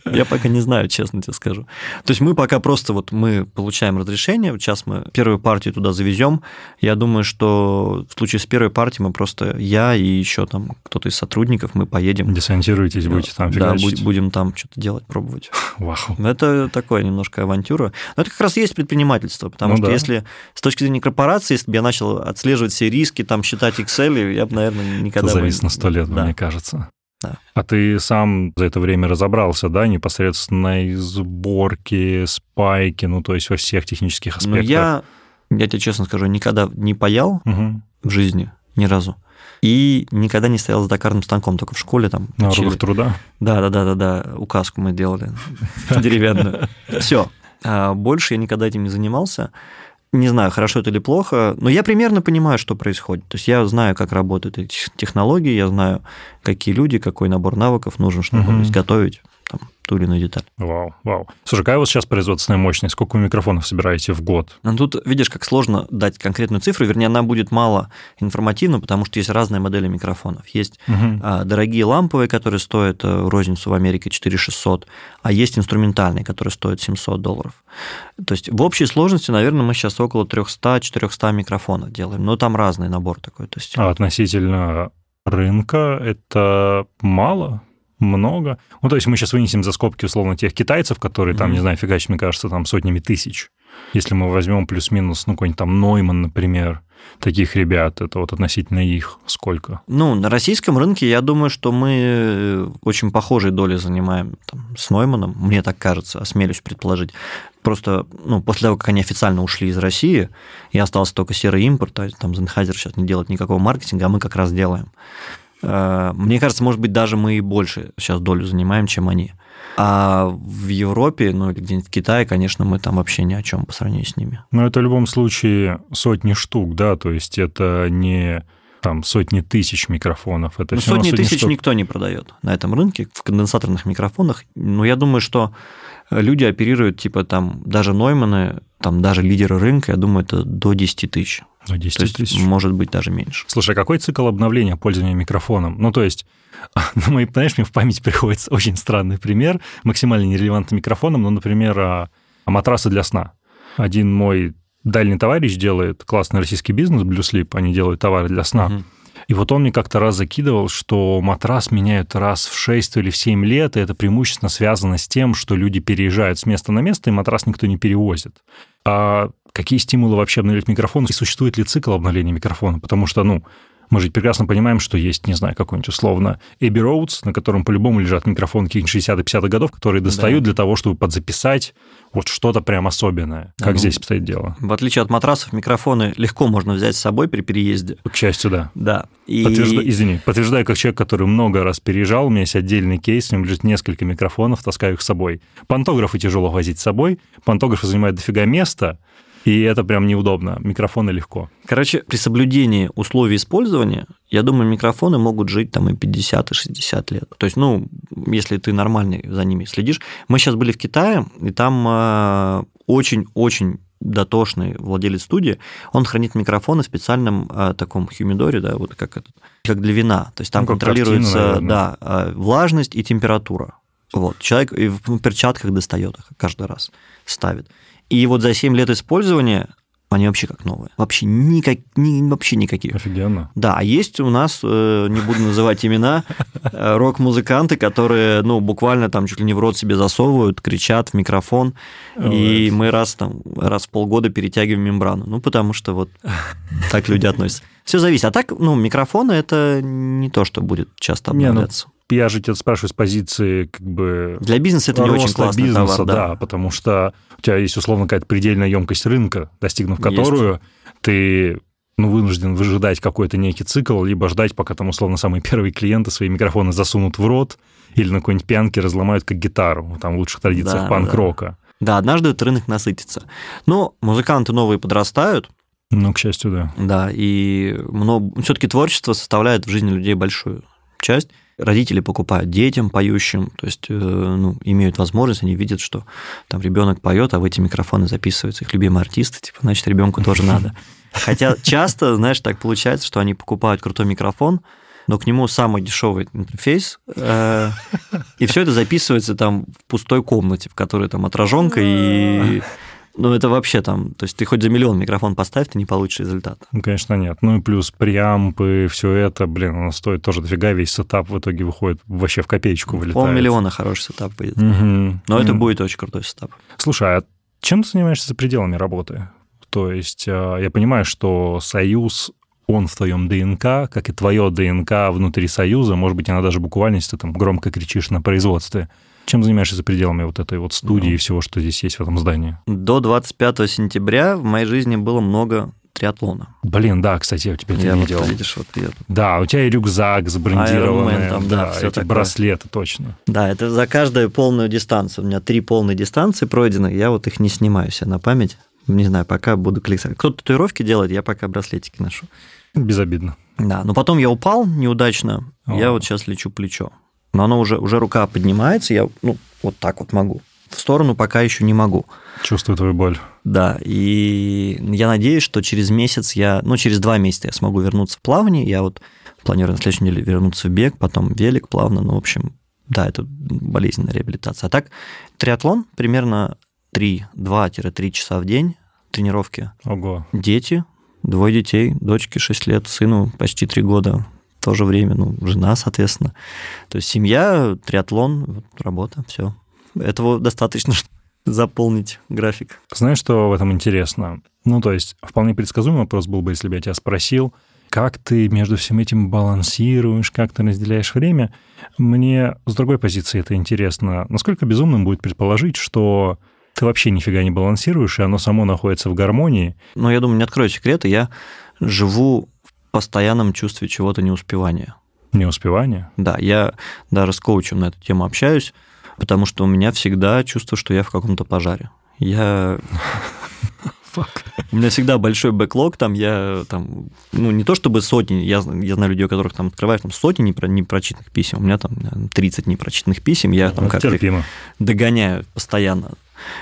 Я пока не знаю, честно тебе скажу. То есть мы пока просто вот мы получаем разрешение, сейчас мы первую партию туда завезем. Я думаю, что в случае с первой партией мы просто, я и еще там кто-то из сотрудников, мы поедем. Десантируетесь, будете там фигачить. Да, будем там что-то делать, пробовать. Вау. Это такое немножко авантюра. Но это как раз есть предпринимательство, потому ну, что да. если с точки зрения корпорации, если бы я начал отслеживать все риски, риски, там считать Excel, я бы, наверное, никогда... Это зависит бы... на сто лет, да. мне кажется. Да. А ты сам за это время разобрался, да, непосредственно из сборки, спайки, ну, то есть во всех технических ну, аспектах? Ну, я, я тебе честно скажу, никогда не паял угу. в жизни, ни разу. И никогда не стоял за токарным станком, только в школе там. На уроках труда? Да, да, да, да, да. Указку мы делали деревянную. Все. А больше я никогда этим не занимался. Не знаю, хорошо это или плохо, но я примерно понимаю, что происходит. То есть я знаю, как работают эти технологии, я знаю, какие люди, какой набор навыков нужен, чтобы угу. изготовить там, ту или иную деталь. Вау, вау. Слушай, какая у вас сейчас производственная мощность? Сколько вы микрофонов собираете в год? Ну, тут видишь, как сложно дать конкретную цифру, вернее, она будет мало информативна, потому что есть разные модели микрофонов. Есть угу. дорогие ламповые, которые стоят э, розницу в Америке 4600, а есть инструментальные, которые стоят 700 долларов. То есть в общей сложности, наверное, мы сейчас около 300-400 микрофонов делаем, но там разный набор такой. То есть... А относительно рынка это мало? Много. Ну, то есть мы сейчас вынесем за скобки, условно, тех китайцев, которые там, mm-hmm. не знаю, фигачить, мне кажется, там сотнями тысяч. Если мы возьмем плюс-минус, ну, какой-нибудь там Нойман, например, таких ребят, это вот относительно их сколько? Ну, на российском рынке, я думаю, что мы э, очень похожие доли занимаем там, с Нойманом, мне так кажется, осмелюсь предположить. Просто ну, после того, как они официально ушли из России, и остался только серый импорт, а там Зенхайзер сейчас не делает никакого маркетинга, а мы как раз делаем. Э, мне кажется, может быть, даже мы и больше сейчас долю занимаем, чем они. А в Европе, ну или где-нибудь в Китае, конечно, мы там вообще ни о чем по сравнению с ними. Но это в любом случае сотни штук, да, то есть это не там сотни тысяч микрофонов. Это ну, сотни, сотни тысяч штук. никто не продает на этом рынке в конденсаторных микрофонах. Но я думаю, что люди оперируют, типа там даже Нойманы, там даже лидеры рынка, я думаю, это до 10 тысяч. До 10 то есть, тысяч. Может быть, даже меньше. Слушай, а какой цикл обновления пользования микрофоном? Ну, то есть на моей, знаешь, мне в память приходит очень странный пример, максимально нерелевантным микрофоном, ну, например, а, а матрасы для сна. Один мой дальний товарищ делает классный российский бизнес, Blue Sleep, они делают товары для сна. Угу. И вот он мне как-то раз закидывал, что матрас меняют раз в 6 или в 7 лет, и это преимущественно связано с тем, что люди переезжают с места на место, и матрас никто не перевозит. А какие стимулы вообще обновлять микрофон? И существует ли цикл обновления микрофона? Потому что, ну, мы же прекрасно понимаем, что есть, не знаю, какой-нибудь условно Abbey Roads, на котором по-любому лежат микрофоны каких-нибудь 60-50-х годов, которые достают да. для того, чтобы подзаписать вот что-то прям особенное. Как ну, здесь обстоит дело? В отличие от матрасов, микрофоны легко можно взять с собой при переезде. К счастью, да. Да. И... Подтвержда... Извини, подтверждаю, как человек, который много раз переезжал, у меня есть отдельный кейс, у меня лежит несколько микрофонов, таскаю их с собой. Пантографы тяжело возить с собой, пантографы занимают дофига места, и это прям неудобно. Микрофоны легко. Короче, при соблюдении условий использования, я думаю, микрофоны могут жить там и 50, и 60 лет. То есть, ну, если ты нормальный за ними следишь. Мы сейчас были в Китае, и там э, очень-очень дотошный владелец студии, он хранит микрофоны в специальном э, таком хумидоре, да, вот как это, как для вина. То есть там ну, контролируется, картину, да, э, влажность и температура. Вот. Человек в перчатках достает их каждый раз, ставит. И вот за 7 лет использования они вообще как новые. Вообще, никак, ни, вообще никаких. Офигенно. Да, а есть у нас, э, не буду называть имена, э, рок-музыканты, которые, ну, буквально там чуть ли не в рот себе засовывают, кричат в микрофон, и мы раз там, раз в полгода перетягиваем мембрану. Ну, потому что вот так люди относятся. Все зависит. А так, ну, микрофоны это не то, что будет часто ну, обновляться я же тебя спрашиваю с позиции как бы... Для бизнеса это не очень классный бизнеса, товар, да. да, потому что у тебя есть условно какая-то предельная емкость рынка, достигнув которую есть. ты ну, вынужден выжидать какой-то некий цикл, либо ждать, пока там, условно, самые первые клиенты свои микрофоны засунут в рот или на какой-нибудь пьянке разломают как гитару, там в лучших традициях да, панк-рока. Да. да, однажды этот рынок насытится. Но музыканты новые подрастают, ну, к счастью, да. Да, и много... все-таки творчество составляет в жизни людей большую часть. Родители покупают детям поющим, то есть э, ну, имеют возможность, они видят, что там ребенок поет, а в эти микрофоны записываются их любимые артисты, типа, значит, ребенку тоже надо. Хотя часто, знаешь, так получается, что они покупают крутой микрофон, но к нему самый дешевый интерфейс, э, и все это записывается там в пустой комнате, в которой там отраженка и ну, это вообще там, то есть ты хоть за миллион микрофон поставь, ты не получишь результат. Ну, конечно, нет. Ну и плюс преампы, все это, блин, оно стоит тоже дофига, весь сетап в итоге выходит вообще в копеечку вылетает. Полмиллиона хороший сетап выйдет. Угу. Но это будет очень крутой сетап. Слушай, а чем ты занимаешься за пределами работы? То есть а, я понимаю, что Союз он в твоем ДНК, как и твое ДНК внутри Союза, может быть, она даже буквально, если ты там громко кричишь на производстве. Чем занимаешься за пределами вот этой вот студии ну, и всего, что здесь есть в этом здании? До 25 сентября в моей жизни было много триатлона. Блин, да, кстати, я у тебя это я видел. Вот, видишь, вот я... Да, у тебя и рюкзак забрендированный, там, да, да все эти такое. браслеты, точно. Да, это за каждую полную дистанцию. У меня три полные дистанции пройдены, я вот их не снимаю себе на память. Не знаю, пока буду коллекционировать. Кто-то татуировки делает, я пока браслетики ношу. Безобидно. Да, но потом я упал неудачно, О. я вот сейчас лечу плечо но оно уже, уже рука поднимается, я ну, вот так вот могу. В сторону пока еще не могу. Чувствую твою боль. Да, и я надеюсь, что через месяц я, ну, через два месяца я смогу вернуться в плавание. Я вот планирую на следующей неделе вернуться в бег, потом велик плавно, ну, в общем, да, это болезненная реабилитация. А так, триатлон примерно 3-2-3 часа в день тренировки. Ого. Дети, двое детей, дочке 6 лет, сыну почти 3 года то же время, ну, жена, соответственно. То есть семья, триатлон, работа, все. Этого достаточно. заполнить график. Знаешь, что в этом интересно? Ну, то есть, вполне предсказуемый вопрос был бы, если бы я тебя спросил, как ты между всем этим балансируешь, как ты разделяешь время. Мне с другой позиции это интересно. Насколько безумным будет предположить, что ты вообще нифига не балансируешь, и оно само находится в гармонии. Но я думаю, не открою секреты, я живу постоянном чувстве чего-то неуспевания. Неуспевание? Да, я даже с коучем на эту тему общаюсь, потому что у меня всегда чувство, что я в каком-то пожаре. Я... У меня всегда большой бэклог, там я там, ну, не то чтобы сотни, я, я знаю людей, у которых там открываешь там сотни непро, непрочитанных писем, у меня там 30 непрочитанных писем, я там как догоняю постоянно.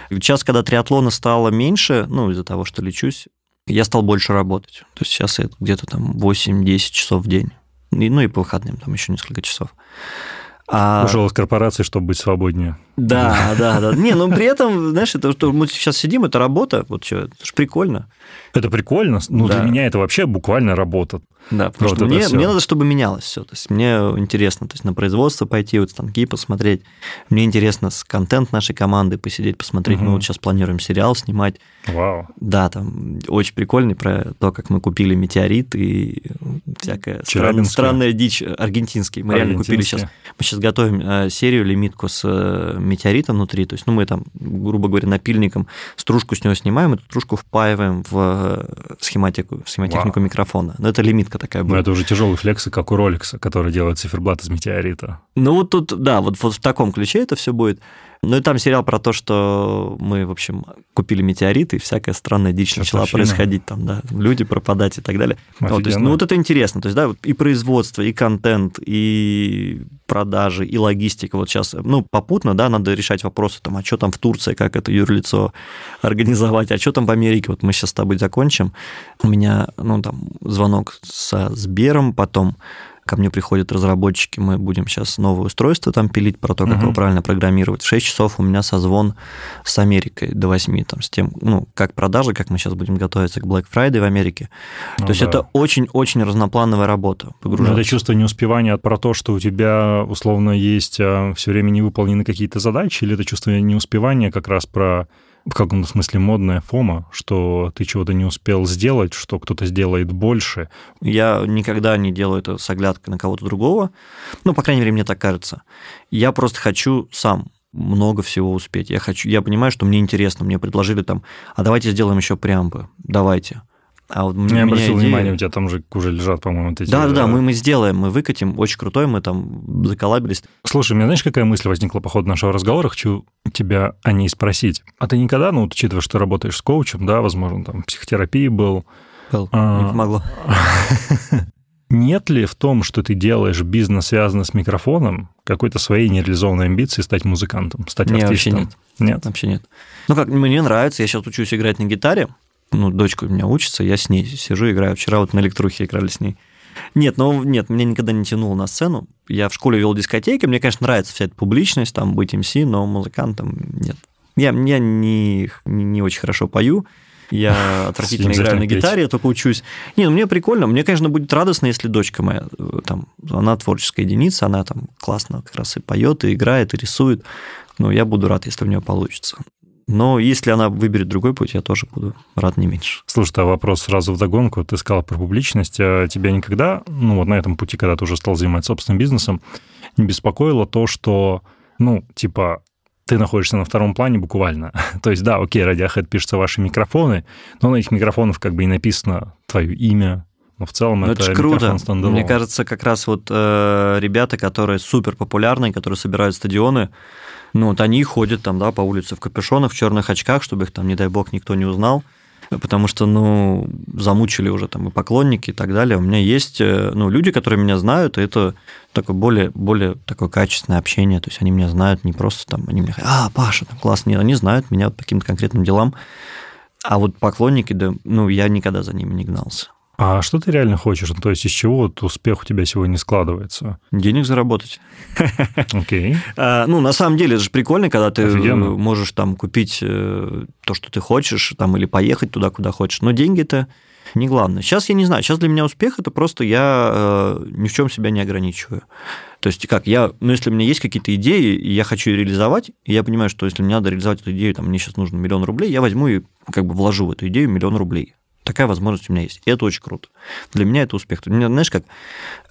Сейчас, когда триатлона стало меньше, ну, из-за того, что лечусь, я стал больше работать. То есть сейчас это где-то там 8-10 часов в день. И, ну и по выходным там еще несколько часов. А... Ушел из корпорации, чтобы быть свободнее. Да, да, да. Не, но при этом, знаешь, это что мы сейчас сидим, это работа, вот что, это же прикольно. Это прикольно. Ну, да. для меня это вообще буквально работа. Да, потому вот что мне, мне надо, чтобы менялось все. То есть мне интересно, то есть на производство пойти, вот станки посмотреть. Мне интересно с контент нашей команды посидеть, посмотреть. Угу. Мы вот сейчас планируем сериал снимать. Вау. Да, там очень прикольный про то, как мы купили метеорит и всякая странная, странная дичь аргентинский. Мы реально купили сейчас. Мы сейчас готовим э, серию лимитку с э, метеоритом внутри. То есть, ну, мы там, грубо говоря, напильником стружку с него снимаем, эту стружку впаиваем в э, схематику, в схемотехнику Вау. микрофона. Но это лимитка такая будет. Но это уже тяжелый флексы, как у Rolex, который делает циферблат из метеорита. Ну, вот тут, да, вот, вот в таком ключе это все будет. Ну и там сериал про то, что мы, в общем, купили метеорит, и всякая странная дичь начала происходить, там, да, люди пропадать и так далее. Вот, то есть, ну вот это интересно, то есть, да, и производство, и контент, и продажи, и логистика. Вот сейчас, ну, попутно, да, надо решать вопросы, там, а что там в Турции, как это юрлицо организовать, а что там в Америке, вот мы сейчас с тобой закончим. У меня, ну, там, звонок со Сбером, потом ко мне приходят разработчики, мы будем сейчас новое устройство там пилить про то, как uh-huh. его правильно программировать. В 6 часов у меня созвон с Америкой до 8, там, с тем, ну, как продажи, как мы сейчас будем готовиться к Black Friday в Америке. Ну, то есть да. это очень-очень разноплановая работа. Погружаться. это чувство неуспевания про то, что у тебя условно есть а, все время не выполнены какие-то задачи, или это чувство неуспевания как раз про в каком-то смысле модная фома, что ты чего-то не успел сделать, что кто-то сделает больше. Я никогда не делаю это с оглядкой на кого-то другого. Ну, по крайней мере, мне так кажется. Я просто хочу сам много всего успеть. Я хочу, я понимаю, что мне интересно. Мне предложили там, а давайте сделаем еще преамбы. Давайте. А вот я обратил идея... внимание, у тебя там же уже лежат, по-моему, вот эти... Да, да, да, мы, мы сделаем, мы выкатим, очень крутой, мы там заколабились. Слушай, у меня знаешь, какая мысль возникла по ходу нашего разговора? Хочу тебя о ней спросить. А ты никогда, ну, учитывая, что работаешь с коучем, да, возможно, там, психотерапии был... Был, а... не помогло. Нет ли в том, что ты делаешь бизнес, связанный с микрофоном, какой-то своей нереализованной амбиции стать музыкантом, стать нет, артистом? Вообще нет. Нет? Вообще нет. Ну как, мне нравится, я сейчас учусь играть на гитаре, ну, дочка у меня учится, я с ней сижу, играю. Вчера вот на электрухе играли с ней. Нет, ну нет, меня никогда не тянуло на сцену. Я в школе вел дискотеки, мне, конечно, нравится вся эта публичность, там, быть МС, но музыкантом нет. Я, я не, не, не очень хорошо пою, я отвратительно играю на гитаре, я только учусь. Не, ну мне прикольно, мне, конечно, будет радостно, если дочка моя, э, там, она творческая единица, она там классно как раз и поет, и играет, и рисует. Но я буду рад, если у нее получится. Но если она выберет другой путь, я тоже буду рад не меньше. Слушай, а вопрос сразу в догонку. Ты сказал про публичность. А тебя никогда, ну вот на этом пути, когда ты уже стал заниматься собственным бизнесом, не беспокоило то, что, ну, типа, ты находишься на втором плане буквально. то есть, да, окей, Radiohead пишутся ваши микрофоны, но на этих микрофонах как бы и написано твое имя, но в целом но это, это круто. Мне кажется, как раз вот э, ребята, которые супер популярные, которые собирают стадионы, ну, вот они ходят там, да, по улице в капюшонах, в черных очках, чтобы их там, не дай бог, никто не узнал потому что, ну, замучили уже там и поклонники и так далее. У меня есть, э, ну, люди, которые меня знают, и это такое более, более такое качественное общение, то есть они меня знают не просто там, они мне говорят, а, Паша, там классно, нет, они знают меня по каким-то конкретным делам, а вот поклонники, да, ну, я никогда за ними не гнался. А что ты реально хочешь? Ну, то есть из чего вот успех у тебя сегодня складывается? Денег заработать. Окей. Okay. А, ну, на самом деле, это же прикольно, когда ты Офигенно. можешь там купить э, то, что ты хочешь, там, или поехать туда, куда хочешь. Но деньги-то не главное. Сейчас я не знаю, сейчас для меня успех это просто я э, ни в чем себя не ограничиваю. То есть как я, ну если у меня есть какие-то идеи, и я хочу реализовать, и я понимаю, что если мне надо реализовать эту идею, там мне сейчас нужно миллион рублей, я возьму и как бы вложу в эту идею миллион рублей. Такая возможность у меня есть. И это очень круто. Для меня это успех. У меня, знаешь, как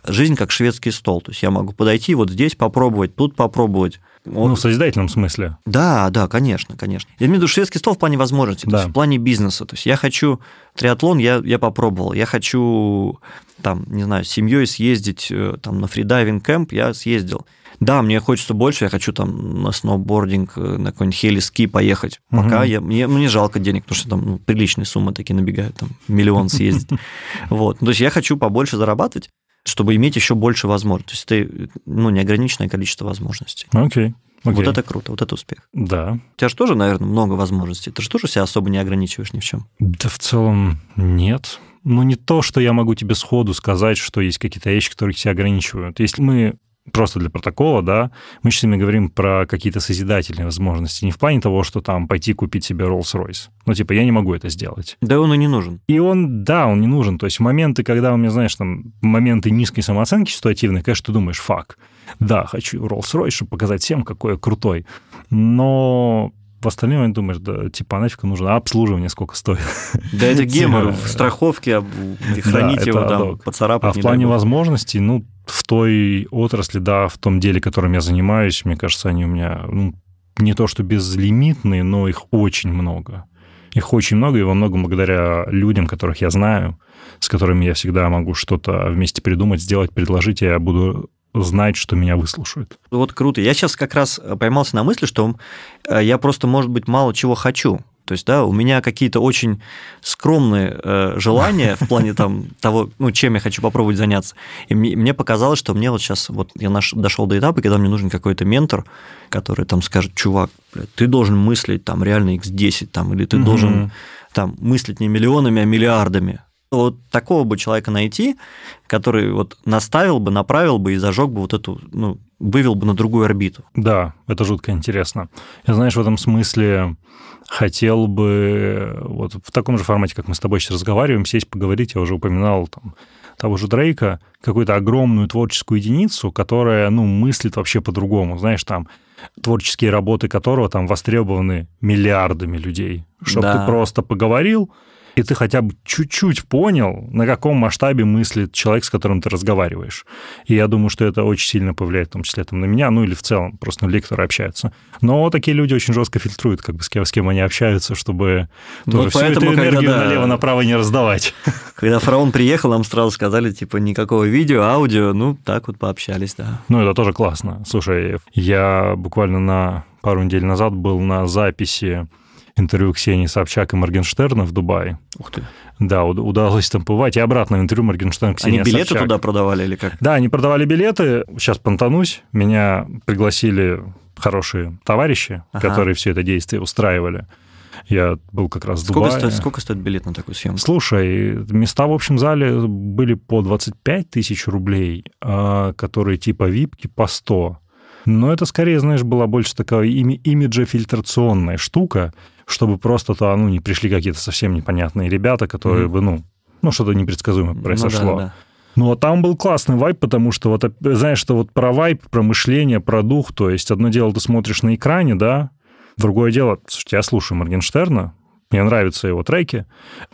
жизнь как шведский стол. То есть я могу подойти вот здесь попробовать, тут попробовать. Вот. Ну, в созидательном смысле. Да, да, конечно, конечно. Я имею в виду шведский стол в плане возможностей, да. то есть в плане бизнеса. То есть я хочу триатлон, я, я попробовал. Я хочу, там, не знаю, с семьей съездить э, там, на фридайвинг кемп, я съездил. Да, мне хочется больше, я хочу там на сноубординг, э, на какой-нибудь хели-ски поехать. Пока угу. я, мне, мне жалко денег, потому что там ну, приличные суммы такие набегают, там миллион съездить. Вот. То есть я хочу побольше зарабатывать, чтобы иметь еще больше возможностей. То есть это ну, неограниченное количество возможностей. Окей. Okay. Вот это круто, вот это успех. Да. У тебя же тоже, наверное, много возможностей. Ты же тоже себя особо не ограничиваешь ни в чем. Да в целом нет. Ну, не то, что я могу тебе сходу сказать, что есть какие-то вещи, которые себя ограничивают. Если мы просто для протокола, да, мы сейчас с говорим про какие-то созидательные возможности, не в плане того, что там пойти купить себе Rolls-Royce. Ну, типа, я не могу это сделать. Да он и не нужен. И он, да, он не нужен. То есть моменты, когда у меня, знаешь, там, моменты низкой самооценки ситуативной, конечно, ты думаешь, фак, да, хочу Rolls-Royce, чтобы показать всем, какой я крутой. Но в остальном думаешь, да, типа, а нафиг нужно, а обслуживание сколько стоит? Да это гемор в страховке, хранить его там, поцарапать А в плане возможностей, ну, в той отрасли, да, в том деле, которым я занимаюсь, мне кажется, они у меня, ну, не то что безлимитные, но их очень много. Их очень много, и во многом благодаря людям, которых я знаю, с которыми я всегда могу что-то вместе придумать, сделать, предложить, я буду знать, что меня выслушают. Вот круто. Я сейчас как раз поймался на мысли, что э, я просто, может быть, мало чего хочу. То есть, да, у меня какие-то очень скромные э, желания в плане там того, ну, чем я хочу попробовать заняться. И мне, мне показалось, что мне вот сейчас, вот я наш, дошел до этапа, когда мне нужен какой-то ментор, который там скажет, чувак, блядь, ты должен мыслить там реально x10, там, или ты угу. должен там мыслить не миллионами, а миллиардами вот такого бы человека найти, который вот наставил бы, направил бы и зажег бы вот эту, ну, вывел бы на другую орбиту. Да, это жутко интересно. Я, знаешь, в этом смысле хотел бы вот в таком же формате, как мы с тобой сейчас разговариваем, сесть поговорить, я уже упоминал там, того же Дрейка, какую-то огромную творческую единицу, которая, ну, мыслит вообще по-другому, знаешь, там, творческие работы которого там востребованы миллиардами людей. Чтобы да. ты просто поговорил, и ты хотя бы чуть-чуть понял, на каком масштабе мыслит человек, с которым ты разговариваешь. И я думаю, что это очень сильно повлияет, в том числе там, на меня, ну или в целом, просто на людей, которые общаются. Но такие люди очень жестко фильтруют, как бы с кем, с кем они общаются, чтобы ну, тоже всю эту энергию когда, налево-направо не раздавать. Когда фараон приехал, нам сразу сказали, типа, никакого видео, аудио, ну, так вот пообщались, да. Ну, это тоже классно. Слушай, я буквально на пару недель назад был на записи интервью Ксении Собчак и Моргенштерна в Дубае. Ух ты. Да, удалось там побывать. И обратно интервью Моргенштерна Ксения Они билеты Собчак. туда продавали или как? Да, они продавали билеты. Сейчас понтанусь. Меня пригласили хорошие товарищи, ага. которые все это действие устраивали. Я был как раз в сколько Дубае. Стоит, сколько стоит билет на такую съемку? Слушай, места в общем зале были по 25 тысяч рублей, а, которые типа випки по 100. Но это скорее, знаешь, была больше такая ими имиджа-фильтрационная штука, чтобы просто-то, ну, не пришли какие-то совсем непонятные ребята, которые mm-hmm. бы, ну, ну, что-то непредсказуемое произошло. Ну, да, да. Ну, а там был классный вайп, потому что вот, знаешь, что вот про вайп, про мышление, про дух, то есть одно дело ты смотришь на экране, да, другое дело, слушайте, я слушаю Моргенштерна, мне нравятся его треки,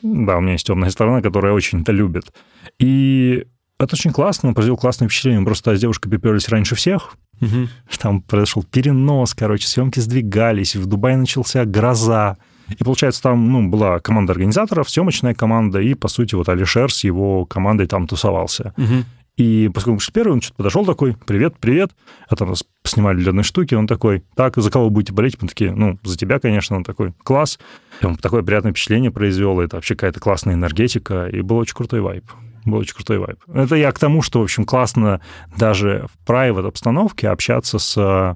да, у меня есть темная сторона, которая очень это любит. И это очень классно, он произвел классное впечатление. Мы просто с девушкой приперлись раньше всех. Угу. Там произошел перенос, короче, съемки сдвигались, в Дубае начался гроза. И, получается, там ну, была команда организаторов, съемочная команда, и, по сути, вот Алишер с его командой там тусовался. Угу. И поскольку мы первый, он что-то подошел такой, привет, привет. А там нас снимали для одной штуки, он такой, так, за кого вы будете болеть? Мы такие, ну, за тебя, конечно. Он такой, класс. И он такое приятное впечатление произвел, это вообще какая-то классная энергетика, и был очень крутой вайп. Был очень крутой вайп. Это я к тому, что, в общем, классно даже в private обстановке общаться с э,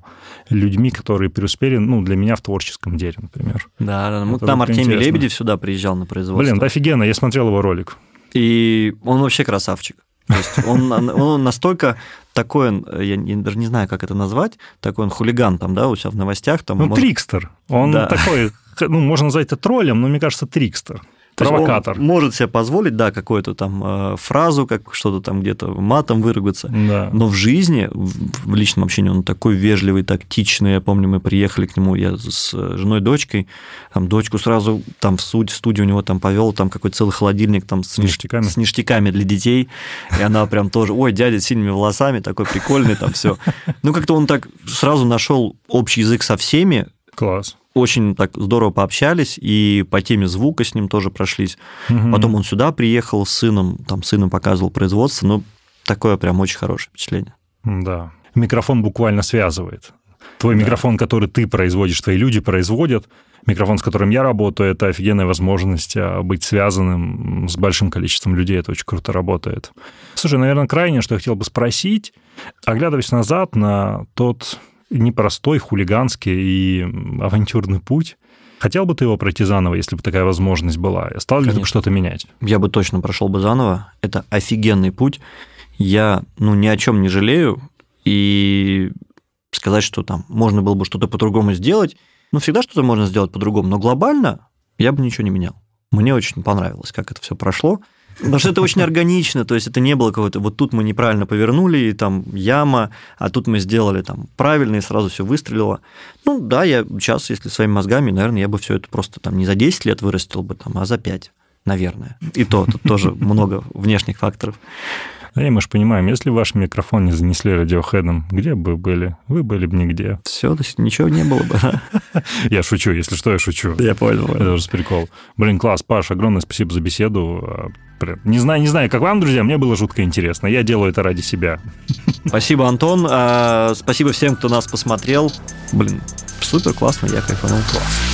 людьми, которые преуспели, ну, для меня в творческом деле, например. Да, да. Мы, там Артемий интересно. Лебедев сюда приезжал на производство. Блин, да офигенно, я смотрел его ролик. И он вообще красавчик. То есть он, он настолько такой он, я даже не знаю, как это назвать, такой он хулиган там, да, у себя в новостях. Там, ну, может... трикстер. Он да. такой, ну, можно назвать это троллем, но мне кажется, трикстер. То есть он Провокатор. может себе позволить, да, какую-то там э, фразу, как что-то там где-то матом выругаться. Да. Но в жизни, в, в личном общении он такой вежливый, тактичный. Я помню, мы приехали к нему, я с женой, дочкой, там дочку сразу там в студию, студию у него там повел, там какой-то целый холодильник там с, ништяками. ништяками? с ништяками для детей. И она прям тоже, ой, дядя с синими волосами, такой прикольный там все. Ну, как-то он так сразу нашел общий язык со всеми, Класс. очень так здорово пообщались, и по теме звука с ним тоже прошлись. Мгм. Потом он сюда приехал с сыном, там сыном показывал производство, ну, такое прям очень хорошее впечатление. Да. Микрофон буквально связывает. Твой микрофон, который ты производишь, твои люди производят, микрофон, с которым я работаю, это офигенная возможность а, быть связанным с большим количеством людей. Это очень круто работает. Слушай, наверное, крайнее, что я хотел бы спросить, оглядываясь назад на тот непростой, хулиганский и авантюрный путь, хотел бы ты его пройти заново, если бы такая возможность была? Стал ли ты бы Конечно. что-то менять? Я бы точно прошел бы заново. Это офигенный путь. Я, ну, ни о чем не жалею. И сказать, что там можно было бы что-то по-другому сделать, ну, всегда что-то можно сделать по-другому. Но глобально я бы ничего не менял. Мне очень понравилось, как это все прошло. Потому что это очень органично, то есть это не было какого-то, вот тут мы неправильно повернули, и там яма, а тут мы сделали там правильно, и сразу все выстрелило. Ну да, я сейчас, если своими мозгами, наверное, я бы все это просто там не за 10 лет вырастил бы, там, а за 5, наверное. И то, тут тоже много внешних факторов. И мы же понимаем, если ваш микрофон не занесли радиохедом, где бы вы были? Вы были бы нигде. Все, ничего не было бы. Я шучу, если что, я шучу. Я понял. Это уже прикол. Блин, класс, Паш, огромное спасибо за беседу. Прям- Не знаю, не знаю, как вам, друзья, мне было жутко интересно. Я делаю это ради себя. Спасибо, Антон. А, Спасибо всем, кто нас посмотрел. Блин, супер классно, я кайфанул. Класс.